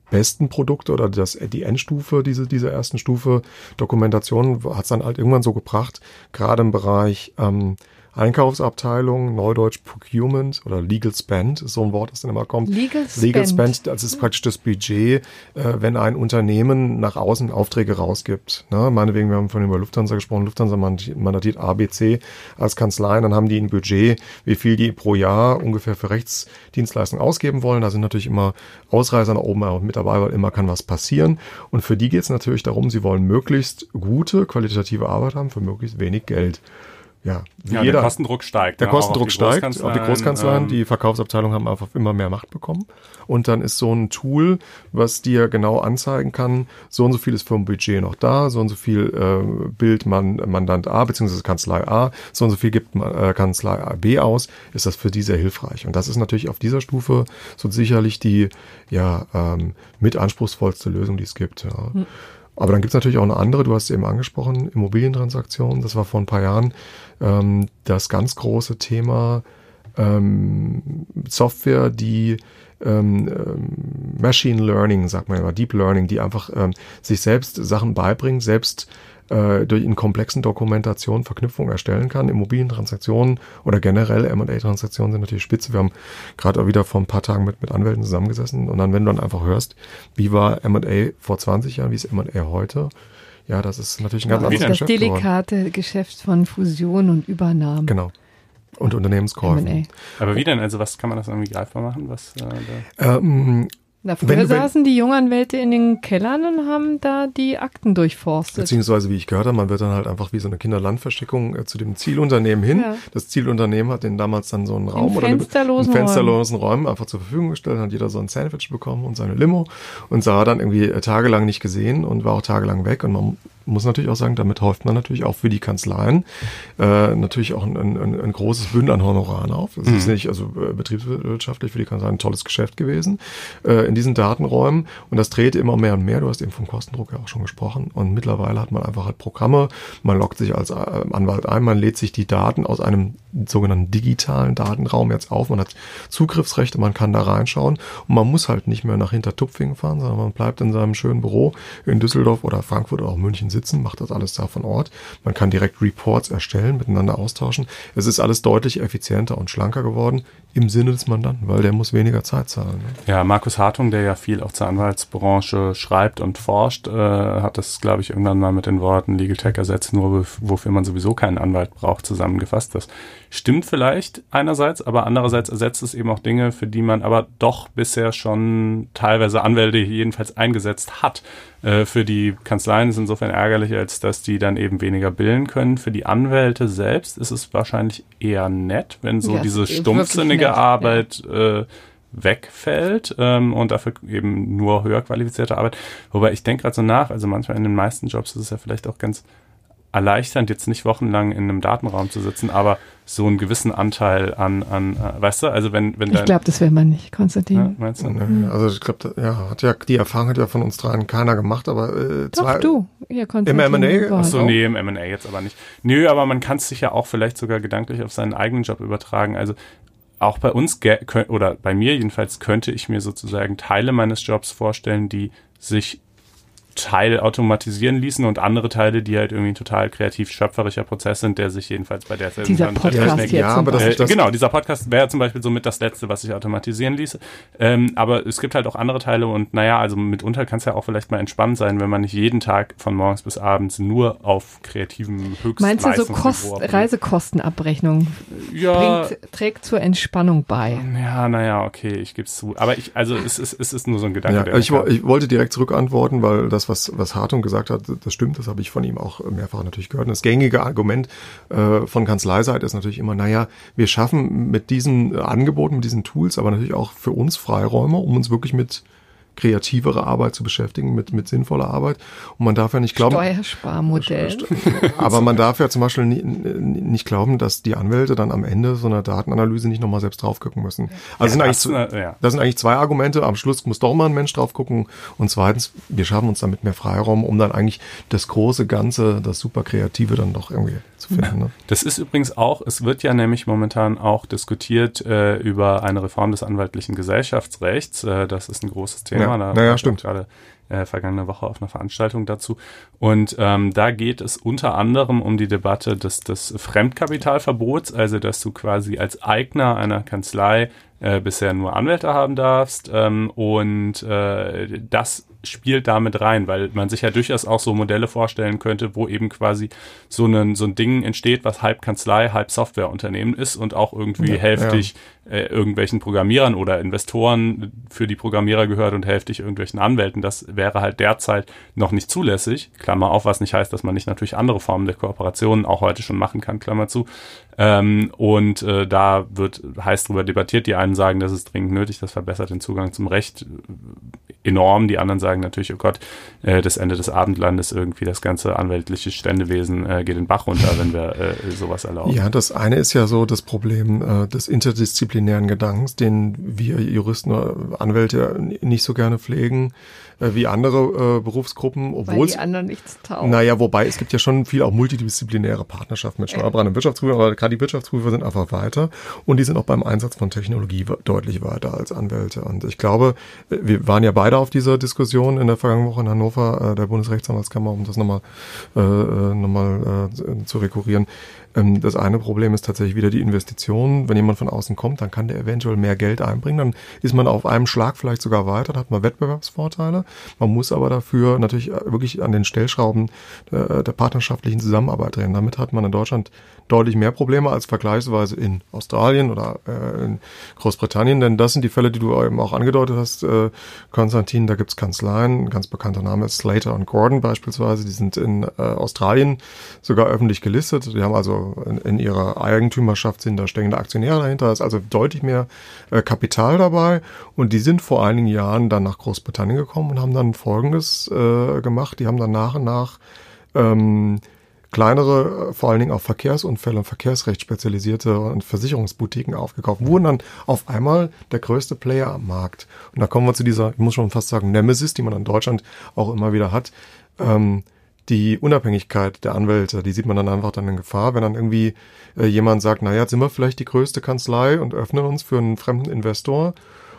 D: besten Produkte oder das, die Endstufe diese, dieser ersten Stufe Dokumentation hat es dann halt irgendwann so gebracht, gerade im Bereich ähm, Einkaufsabteilung, Neudeutsch Procurement oder Legal Spend ist so ein Wort, das dann immer kommt.
C: Legal Spend.
D: Legal Spend, das ist praktisch das Budget, äh, wenn ein Unternehmen nach außen Aufträge rausgibt. Ne? Meinetwegen, wir haben von über Lufthansa gesprochen, Lufthansa mandatiert ABC als Kanzlei, dann haben die ein Budget, wie viel die pro Jahr ungefähr für Rechtsdienstleistungen ausgeben wollen. Da sind natürlich immer Ausreißer nach oben mit dabei, weil immer kann was passieren. Und für die geht es natürlich darum, sie wollen möglichst gute, qualitative Arbeit haben für möglichst wenig Geld ja,
B: ja jeder, der Kostendruck steigt.
D: Der ne? Kostendruck auf steigt auf die Großkanzleien. Ähm, die Verkaufsabteilungen haben einfach immer mehr Macht bekommen. Und dann ist so ein Tool, was dir genau anzeigen kann, so und so viel ist für ein Budget noch da, so und so viel äh, Bild man, Mandant A beziehungsweise Kanzlei A, so und so viel gibt äh, Kanzlei B aus, ist das für die sehr hilfreich. Und das ist natürlich auf dieser Stufe so sicherlich die ja ähm, mit anspruchsvollste Lösung, die es gibt. Ja. Mhm. Aber dann gibt es natürlich auch eine andere, du hast es eben angesprochen, Immobilientransaktionen. Das war vor ein paar Jahren ähm, das ganz große Thema ähm, Software, die ähm, ähm, Machine Learning, sagt man immer, Deep Learning, die einfach ähm, sich selbst Sachen beibringen, selbst äh, durch in komplexen Dokumentationen Verknüpfungen erstellen kann. Immobilientransaktionen oder generell M&A-Transaktionen sind natürlich spitze. Wir haben gerade auch wieder vor ein paar Tagen mit, mit Anwälten zusammengesessen und dann, wenn du dann einfach hörst, wie war M&A vor 20 Jahren, wie ist M&A heute, ja, das ist natürlich ein ganz
C: also
D: anderes
C: das
D: Geschäft.
C: delikate geworden. Geschäft von Fusion und Übernahmen.
D: Genau. Und Unternehmenskäufen.
B: Aber wie denn? Also was kann man das irgendwie greifbar machen? Was, äh,
D: da? Ähm,
C: na, früher wenn, saßen die Junganwälte in den Kellern und haben da die Akten durchforstet.
D: Beziehungsweise, wie ich gehört habe, man wird dann halt einfach wie so eine Kinderlandverschickung äh, zu dem Zielunternehmen hin. Ja. Das Zielunternehmen hat den damals dann so einen Raum
C: in
D: oder
C: fensterlosen,
D: einen fensterlosen Räumen einfach zur Verfügung gestellt, hat jeder so ein Sandwich bekommen und seine Limo und sah dann irgendwie äh, tagelang nicht gesehen und war auch tagelang weg und man muss natürlich auch sagen, damit häuft man natürlich auch für die Kanzleien äh, natürlich auch ein, ein, ein großes Bündel an Honoraren auf. Das mhm. ist nicht, also äh, betriebswirtschaftlich für die Kanzleien ein tolles Geschäft gewesen äh, in diesen Datenräumen. Und das dreht immer mehr und mehr. Du hast eben vom Kostendruck ja auch schon gesprochen. Und mittlerweile hat man einfach halt Programme, man loggt sich als äh, Anwalt ein, man lädt sich die Daten aus einem sogenannten digitalen Datenraum jetzt auf, man hat Zugriffsrechte, man kann da reinschauen. Und man muss halt nicht mehr nach Hintertupfingen fahren, sondern man bleibt in seinem schönen Büro in Düsseldorf oder Frankfurt oder auch München sitzen, macht das alles da von Ort. Man kann direkt Reports erstellen, miteinander austauschen. Es ist alles deutlich effizienter und schlanker geworden im Sinne des Mandanten, weil der muss weniger Zeit zahlen. Ne?
B: Ja, Markus Hartung, der ja viel auch zur Anwaltsbranche schreibt und forscht, äh, hat das, glaube ich, irgendwann mal mit den Worten Legal Tech ersetzt, nur wofür man sowieso keinen Anwalt braucht, zusammengefasst. Das stimmt vielleicht einerseits, aber andererseits ersetzt es eben auch Dinge, für die man aber doch bisher schon teilweise Anwälte jedenfalls eingesetzt hat. Äh, für die Kanzleien ist es insofern ärgerlich, als dass die dann eben weniger billen können. Für die Anwälte selbst ist es wahrscheinlich eher nett, wenn so ja, diese stumpfsinnige nett, Arbeit ja. äh, wegfällt ähm, und dafür eben nur höher qualifizierte Arbeit. Wobei ich denke gerade so nach, also manchmal in den meisten Jobs ist es ja vielleicht auch ganz erleichternd, jetzt nicht wochenlang in einem Datenraum zu sitzen, aber so einen gewissen Anteil an, an äh, weißt du, also wenn, wenn
C: Ich glaube, das will man nicht, Konstantin. Ja,
D: meinst du? Mhm. Also ich glaube, ja, hat ja, die Erfahrung hat ja von uns dreien keiner gemacht, aber äh,
C: Doch, zwei, du,
D: ja, Konstantin. Im M&A?
B: Achso, nee, im M&A jetzt aber nicht. Nö, aber man kann es sich ja auch vielleicht sogar gedanklich auf seinen eigenen Job übertragen. Also auch bei uns, oder bei mir jedenfalls, könnte ich mir sozusagen Teile meines Jobs vorstellen, die sich Teil automatisieren ließen und andere Teile, die halt irgendwie ein total kreativ schöpferischer Prozess sind, der sich jedenfalls bei der
C: Dieser Podcast jetzt
B: ja, aber das, das Genau, dieser Podcast wäre zum Beispiel somit das letzte, was sich automatisieren ließe. Ähm, aber es gibt halt auch andere Teile und naja, also mitunter kann es ja auch vielleicht mal entspannt sein, wenn man nicht jeden Tag von morgens bis abends nur auf kreativen Höchstleistungsniveau
C: Meinst du so Kost, Reisekostenabrechnung
B: ja,
C: bringt, trägt zur Entspannung bei?
B: Ja, naja, okay, ich gebe es zu. Aber ich, also es ist, es ist nur so ein Gedanke.
D: Ja, ich, ich wollte direkt zurückantworten, weil das was, was Hartung gesagt hat, das stimmt, das habe ich von ihm auch mehrfach natürlich gehört. Und das gängige Argument äh, von Kanzleiseite ist natürlich immer, naja, wir schaffen mit diesen Angeboten, mit diesen Tools, aber natürlich auch für uns Freiräume, um uns wirklich mit kreativere Arbeit zu beschäftigen, mit, mit sinnvoller Arbeit. Und man darf ja nicht glauben.
C: Steuersparmodell.
D: Aber man darf ja zum Beispiel nie, nicht glauben, dass die Anwälte dann am Ende so einer Datenanalyse nicht nochmal selbst drauf gucken müssen. Also ja, sind eigentlich, das, ja. das sind eigentlich zwei Argumente. Am Schluss muss doch mal ein Mensch drauf gucken. Und zweitens, wir schaffen uns damit mehr Freiraum, um dann eigentlich das große Ganze, das super Kreative dann doch irgendwie zu finden. Ne?
B: Das ist übrigens auch, es wird ja nämlich momentan auch diskutiert äh, über eine Reform des anwaltlichen Gesellschaftsrechts. Äh, das ist ein großes Thema.
D: Ja, da naja, stimmt.
B: Gerade äh, vergangene Woche auf einer Veranstaltung dazu. Und ähm, da geht es unter anderem um die Debatte des, des Fremdkapitalverbots, also dass du quasi als Eigner einer Kanzlei äh, bisher nur Anwälte haben darfst ähm, und äh, das spielt damit rein, weil man sich ja durchaus auch so Modelle vorstellen könnte, wo eben quasi so ein, so ein Ding entsteht, was halb Kanzlei, halb Softwareunternehmen ist und auch irgendwie ja, hälftig ja. Äh, irgendwelchen Programmierern oder Investoren für die Programmierer gehört und hälftig irgendwelchen Anwälten. Das wäre halt derzeit noch nicht zulässig. Klammer auf, was nicht heißt, dass man nicht natürlich andere Formen der Kooperationen auch heute schon machen kann, Klammer zu. Ähm, und äh, da wird heiß drüber debattiert. Die einen sagen, das ist dringend nötig, das verbessert den Zugang zum Recht enorm. Die anderen sagen natürlich, oh Gott, äh, das Ende des Abendlandes, irgendwie das ganze anwältliche Ständewesen äh, geht den Bach runter, wenn wir äh, sowas erlauben.
D: Ja, das eine ist ja so das Problem äh, des interdisziplinären Gedankens, den wir Juristen, Anwälte nicht so gerne pflegen äh, wie andere äh, Berufsgruppen, obwohl
C: die anderen nichts taugen.
D: Naja, wobei es gibt ja schon viel auch multidisziplinäre Partnerschaften mit Steuerberater und Wirtschaftsprüfer, aber gerade die Wirtschaftsprüfer sind einfach weiter und die sind auch beim Einsatz von Technologie deutlich weiter als Anwälte. Und ich glaube, wir waren ja beide auf dieser Diskussion in der vergangenen Woche in Hannover, äh, der Bundesrechtsanwaltskammer, um das nochmal äh, äh nochmal äh, zu rekurrieren. Ähm, das eine Problem ist tatsächlich wieder die Investition. Wenn jemand von außen kommt, dann kann der eventuell mehr Geld einbringen. Dann ist man auf einem Schlag vielleicht sogar weiter, dann hat man Wettbewerbsvorteile. Man muss aber dafür natürlich äh, wirklich an den Stellschrauben der, äh, der partnerschaftlichen Zusammenarbeit drehen. Damit hat man in Deutschland deutlich mehr Probleme als vergleichsweise in Australien oder äh, in Großbritannien. Denn das sind die Fälle, die du eben auch angedeutet hast, Konstantin. Da gibt's Kanzleien. Ein ganz bekannter Name ist Slater und Gordon beispielsweise. Die sind in Australien sogar öffentlich gelistet. Die haben also in, in ihrer Eigentümerschaft sind da steckende Aktionäre dahinter. ist also deutlich mehr äh, Kapital dabei. Und die sind vor einigen Jahren dann nach Großbritannien gekommen und haben dann Folgendes äh, gemacht. Die haben dann nach und nach ähm, kleinere, äh, vor allen Dingen auf Verkehrsunfälle und Verkehrsrecht spezialisierte und Versicherungsboutiquen aufgekauft, wurden dann auf einmal der größte Player am Markt. Und da kommen wir zu dieser, ich muss schon fast sagen, Nemesis, die man in Deutschland auch immer wieder hat. Ähm, die Unabhängigkeit der Anwälte, die sieht man dann einfach dann in Gefahr, wenn dann irgendwie äh, jemand sagt, naja, jetzt sind wir vielleicht die größte Kanzlei und öffnen uns für einen fremden Investor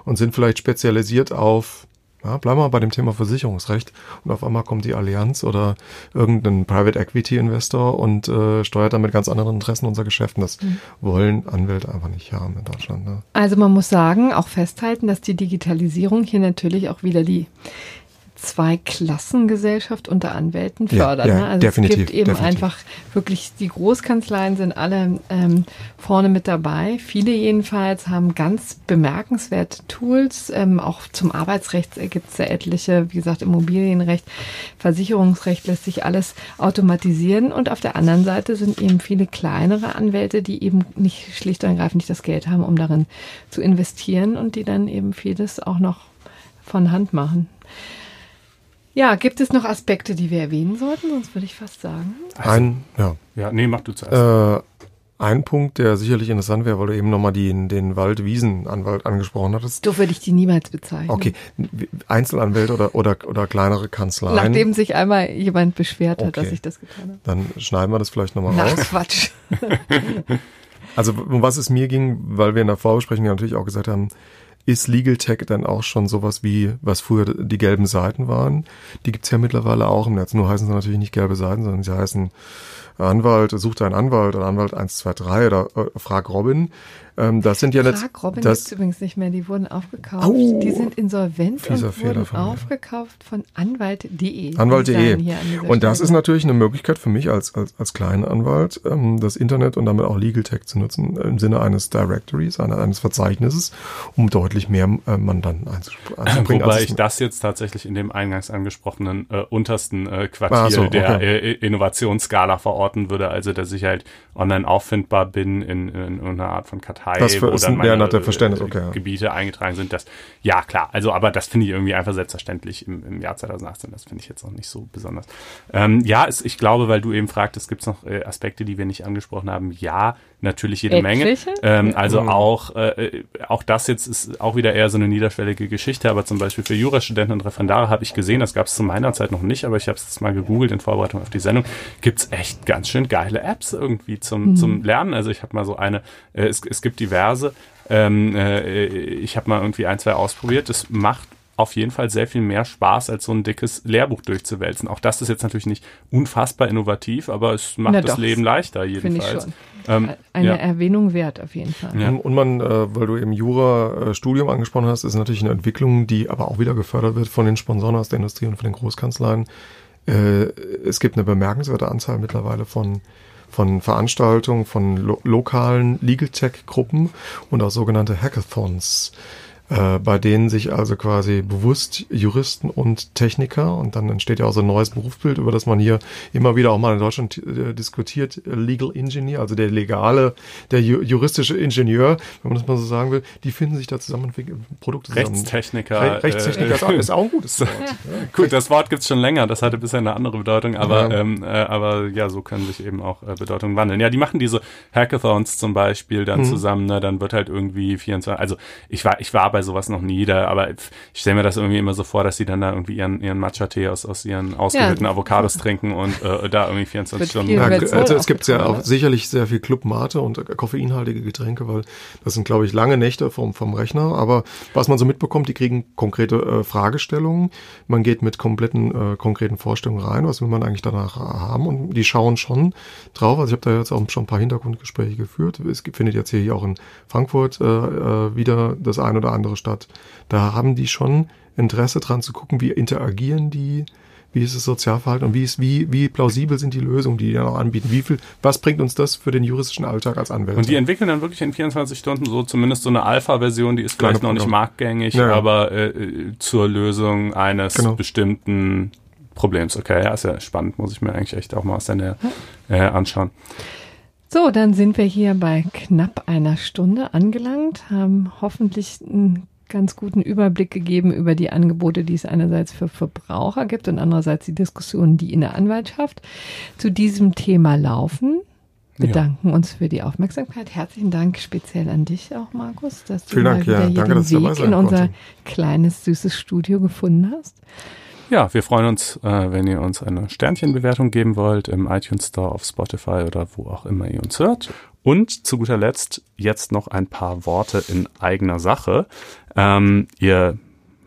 D: und sind vielleicht spezialisiert auf ja, bleiben wir bei dem Thema Versicherungsrecht und auf einmal kommt die Allianz oder irgendein Private Equity Investor und äh, steuert damit ganz anderen Interessen unser Geschäft. Und das mhm. wollen Anwälte einfach nicht haben in Deutschland. Ne?
C: Also man muss sagen, auch festhalten, dass die Digitalisierung hier natürlich auch wieder die Zweiklassengesellschaft unter Anwälten fördert.
D: Ja,
C: ja,
D: ne?
C: Also
D: definitiv,
C: es gibt eben
D: definitiv.
C: einfach wirklich, die Großkanzleien sind alle ähm, vorne mit dabei. Viele jedenfalls haben ganz bemerkenswerte Tools. Ähm, auch zum Arbeitsrecht gibt es ja etliche, wie gesagt, Immobilienrecht, Versicherungsrecht lässt sich alles automatisieren. Und auf der anderen Seite sind eben viele kleinere Anwälte, die eben nicht schlicht und ergreifend nicht das Geld haben, um darin zu investieren und die dann eben vieles auch noch von Hand machen. Ja, gibt es noch Aspekte, die wir erwähnen sollten? Sonst würde ich fast sagen.
D: Ein, ja.
B: Ja, nee, mach du zuerst.
D: Äh, ein Punkt, der sicherlich interessant wäre, weil du eben nochmal den, den Waldwiesenanwalt angesprochen hattest.
C: So würde ich die niemals bezeichnen.
D: Okay, Einzelanwälte oder, oder, oder kleinere Kanzleien.
C: Nachdem sich einmal jemand beschwert hat,
D: Okay.
C: dass ich das getan habe.
D: Dann schneiden wir das vielleicht nochmal raus.
C: Quatsch.
D: Also um was es mir ging, weil wir in der Vorbesprechung ja natürlich auch gesagt haben, ist Legal Tech dann auch schon sowas wie, was früher die gelben Seiten waren? Die gibt's ja mittlerweile auch im Netz. Nur heißen sie natürlich nicht gelbe Seiten, sondern sie heißen Anwalt, such deinen Anwalt oder Anwalt 123 oder äh, frag Robin. Ähm, das sind ja
C: Frag Robin
D: das,
C: gibt's übrigens nicht mehr. Die wurden aufgekauft.
D: Au.
C: die sind insolvent und wurden
D: von
C: aufgekauft von Anwalt.de.
D: Anwalt.de. Und das
C: Stelle.
D: ist natürlich eine Möglichkeit für mich als, als, als kleinen Anwalt, ähm, das Internet und damit auch Legal Tech zu nutzen, im Sinne eines Directories, eines Verzeichnisses, um deutlich mehr äh, Mandanten einzubringen.
B: Wobei ich das jetzt tatsächlich in dem eingangs angesprochenen äh, untersten äh, Quartier
D: so,
B: der äh, Innovationsskala verorten würde, also dass ich halt online auffindbar bin in, in, einer Art von Kartei,
D: Das für-
B: wo dann
D: ein-
B: meine
D: der Verständnis, okay, ja.
B: Gebiete eingetragen sind. Das, ja, klar, also aber das finde ich irgendwie einfach selbstverständlich im, im Jahr 2018, das finde ich jetzt noch nicht so besonders. Ähm, ja, es, ich glaube, weil du eben fragtest, gibt es noch äh, Aspekte, die wir nicht angesprochen haben? Ja, natürlich jede Menge.
C: Etliche?
B: Ähm, also
D: Mhm.
B: auch, äh, auch das jetzt ist auch wieder eher so eine niederschwellige Geschichte, aber zum Beispiel für Jurastudenten und Referendare habe ich gesehen, das gab es zu meiner Zeit noch nicht, aber ich habe es jetzt mal gegoogelt in Vorbereitung auf die Sendung, gibt's echt ganz schön geile Apps irgendwie zum, zum Lernen. Also ich habe mal so eine, äh, es, es gibt diverse, ähm, äh, ich habe mal irgendwie ein, zwei ausprobiert, das macht auf jeden Fall sehr viel mehr Spaß, als so ein dickes Lehrbuch durchzuwälzen. Auch das ist jetzt natürlich nicht unfassbar innovativ, aber es macht
C: Na
B: das
C: doch,
B: Leben leichter
C: Finde ich
B: jedenfalls.
C: schon.
B: Ähm,
C: Eine
B: ja.
C: Erwähnung wert, auf jeden Fall.
B: Ja.
D: Und, und man, äh, weil du eben Jura-Studium angesprochen hast, ist natürlich eine Entwicklung, die aber auch wieder gefördert wird von den Sponsoren aus der Industrie und von den Großkanzleien. Äh, es gibt eine bemerkenswerte Anzahl mittlerweile von von Veranstaltungen, von lo lokalen Legal Tech Gruppen und auch sogenannte Hackathons, äh, bei denen sich also quasi bewusst Juristen und Techniker und dann entsteht ja auch so ein neues Berufsbild, über das man hier immer wieder auch mal in Deutschland äh, diskutiert, Legal Engineer, also der legale, der ju juristische Ingenieur, wenn man das mal so sagen will, die finden sich da zusammen und entwickeln Produkte zusammen.
B: Rechtstechniker.
D: Re Rechtstechniker ist, auch, ist auch ein gutes Wort.
B: Gut, das Wort gibt's schon länger, das hatte bisher eine andere Bedeutung, aber,
D: Ja.
B: ähm, äh, aber ja, so können sich eben auch äh, Bedeutungen wandeln. Ja, die machen diese Hackathons zum Beispiel dann
D: Mhm.
B: zusammen, ne, dann wird halt irgendwie 24, also ich war, ich war bei bei sowas noch nie. Da, aber ich stelle mir das irgendwie immer so vor, dass sie dann da irgendwie ihren, ihren Matcha-Tee aus, aus ihren ausgehöhlten ja. Avocados trinken und äh, da irgendwie 24 Stunden.
D: Ja, also es gibt ja auch sicherlich sehr viel Club Mate und koffeinhaltige Getränke, weil das sind, glaube ich, lange Nächte vom, vom Rechner. Aber was man so mitbekommt, die kriegen konkrete äh, Fragestellungen. Man geht mit kompletten, äh, konkreten Vorstellungen rein, was will man eigentlich danach haben. Und die schauen schon drauf. Also ich habe da jetzt auch schon ein paar Hintergrundgespräche geführt. Es findet jetzt hier auch in Frankfurt äh, äh, wieder das ein oder andere statt. Da haben die schon Interesse dran zu gucken, wie interagieren die, wie ist das Sozialverhalten und wie ist, wie, wie plausibel sind die Lösungen, die die dann auch anbieten. Wie viel, was bringt uns das für den juristischen Alltag als Anwälte?
B: Und die entwickeln dann wirklich in 24 Stunden so zumindest so eine Alpha-Version, die ist vielleicht noch nicht marktgängig, ja, ja. aber äh, zur Lösung eines genau. bestimmten Problems. Okay, ja, ist ja spannend, muss ich mir eigentlich echt auch mal aus der Nähe äh, anschauen.
C: So, dann sind wir hier bei knapp einer Stunde angelangt, haben hoffentlich einen ganz guten Überblick gegeben über die Angebote, die es einerseits für Verbraucher gibt und andererseits die Diskussionen, die in der Anwaltschaft zu diesem Thema laufen. Bedanken ja. uns für die Aufmerksamkeit. Herzlichen Dank speziell an dich auch, Markus, dass du
D: Vielen
C: mal
D: Dank,
C: wieder
D: ja. Danke,
C: den Weg in unser kleines, süßes Studio gefunden hast.
B: Ja, wir freuen uns, äh, wenn ihr uns eine Sternchenbewertung geben wollt im iTunes Store, auf Spotify oder wo auch immer ihr uns hört. Und zu guter Letzt jetzt noch ein paar Worte in eigener Sache. Ähm, ihr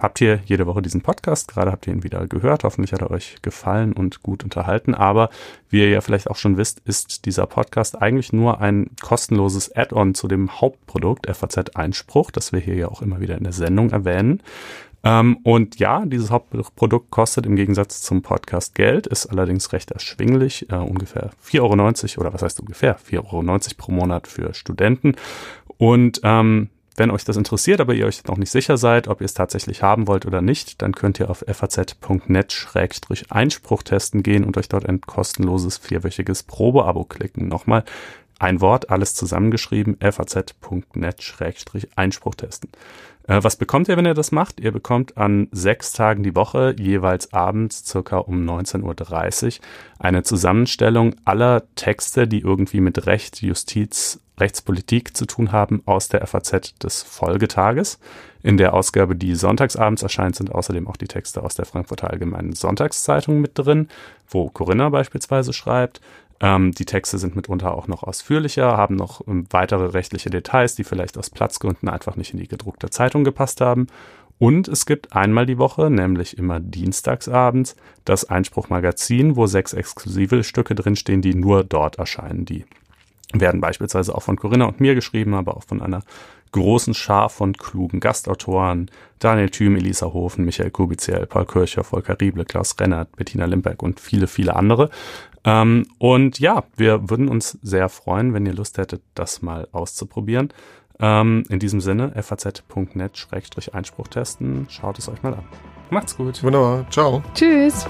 B: habt hier jede Woche diesen Podcast. Gerade habt ihr ihn wieder gehört. Hoffentlich hat er euch gefallen und gut unterhalten. Aber wie ihr ja vielleicht auch schon wisst, ist dieser Podcast eigentlich nur ein kostenloses Add-on zu dem Hauptprodukt FAZ Einspruch, das wir hier ja auch immer wieder in der Sendung erwähnen. Ähm, und ja, dieses Hauptprodukt kostet im Gegensatz zum Podcast Geld, ist allerdings recht erschwinglich, äh, ungefähr 4,90 Euro oder was heißt ungefähr 4,90 Euro pro Monat für Studenten. Und ähm, wenn euch das interessiert, aber ihr euch noch nicht sicher seid, ob ihr es tatsächlich haben wollt oder nicht, dann könnt ihr auf faz.net-einspruch testen gehen und euch dort ein kostenloses vierwöchiges Probeabo klicken. Nochmal ein Wort, alles zusammengeschrieben, faz.net-einspruch testen. Äh, was bekommt ihr, wenn ihr das macht? Ihr bekommt an sechs Tagen die Woche, jeweils abends circa um 19.30 Uhr, eine Zusammenstellung aller Texte, die irgendwie mit Recht, Justiz, Rechtspolitik zu tun haben, aus der FAZ des Folgetages. In der Ausgabe, die sonntagsabends erscheint, sind außerdem auch die Texte aus der Frankfurter Allgemeinen Sonntagszeitung mit drin, wo Corinna beispielsweise schreibt. Ähm, die Texte sind mitunter auch noch ausführlicher, haben noch ähm, weitere rechtliche Details, die vielleicht aus Platzgründen einfach nicht in die gedruckte Zeitung gepasst haben. Und es gibt einmal die Woche, nämlich immer dienstagsabends, das Einspruchmagazin, wo sechs exklusive Stücke drinstehen, die nur dort erscheinen. Die werden beispielsweise auch von Corinna und mir geschrieben, aber auch von einer großen Schar von klugen Gastautoren, Daniel Thüm, Elisa Hofen, Michael Kubiziel, Paul Kircher, Volker Rieble, Klaus Rennert, Bettina Limberg und viele, viele andere. Ähm, und ja, wir würden uns sehr freuen, wenn ihr Lust hättet, das mal auszuprobieren. Ähm, in diesem Sinne, faz.net-einspruch testen. Schaut es euch mal an. Macht's gut.
D: Wunderbar. Ciao.
C: Tschüss.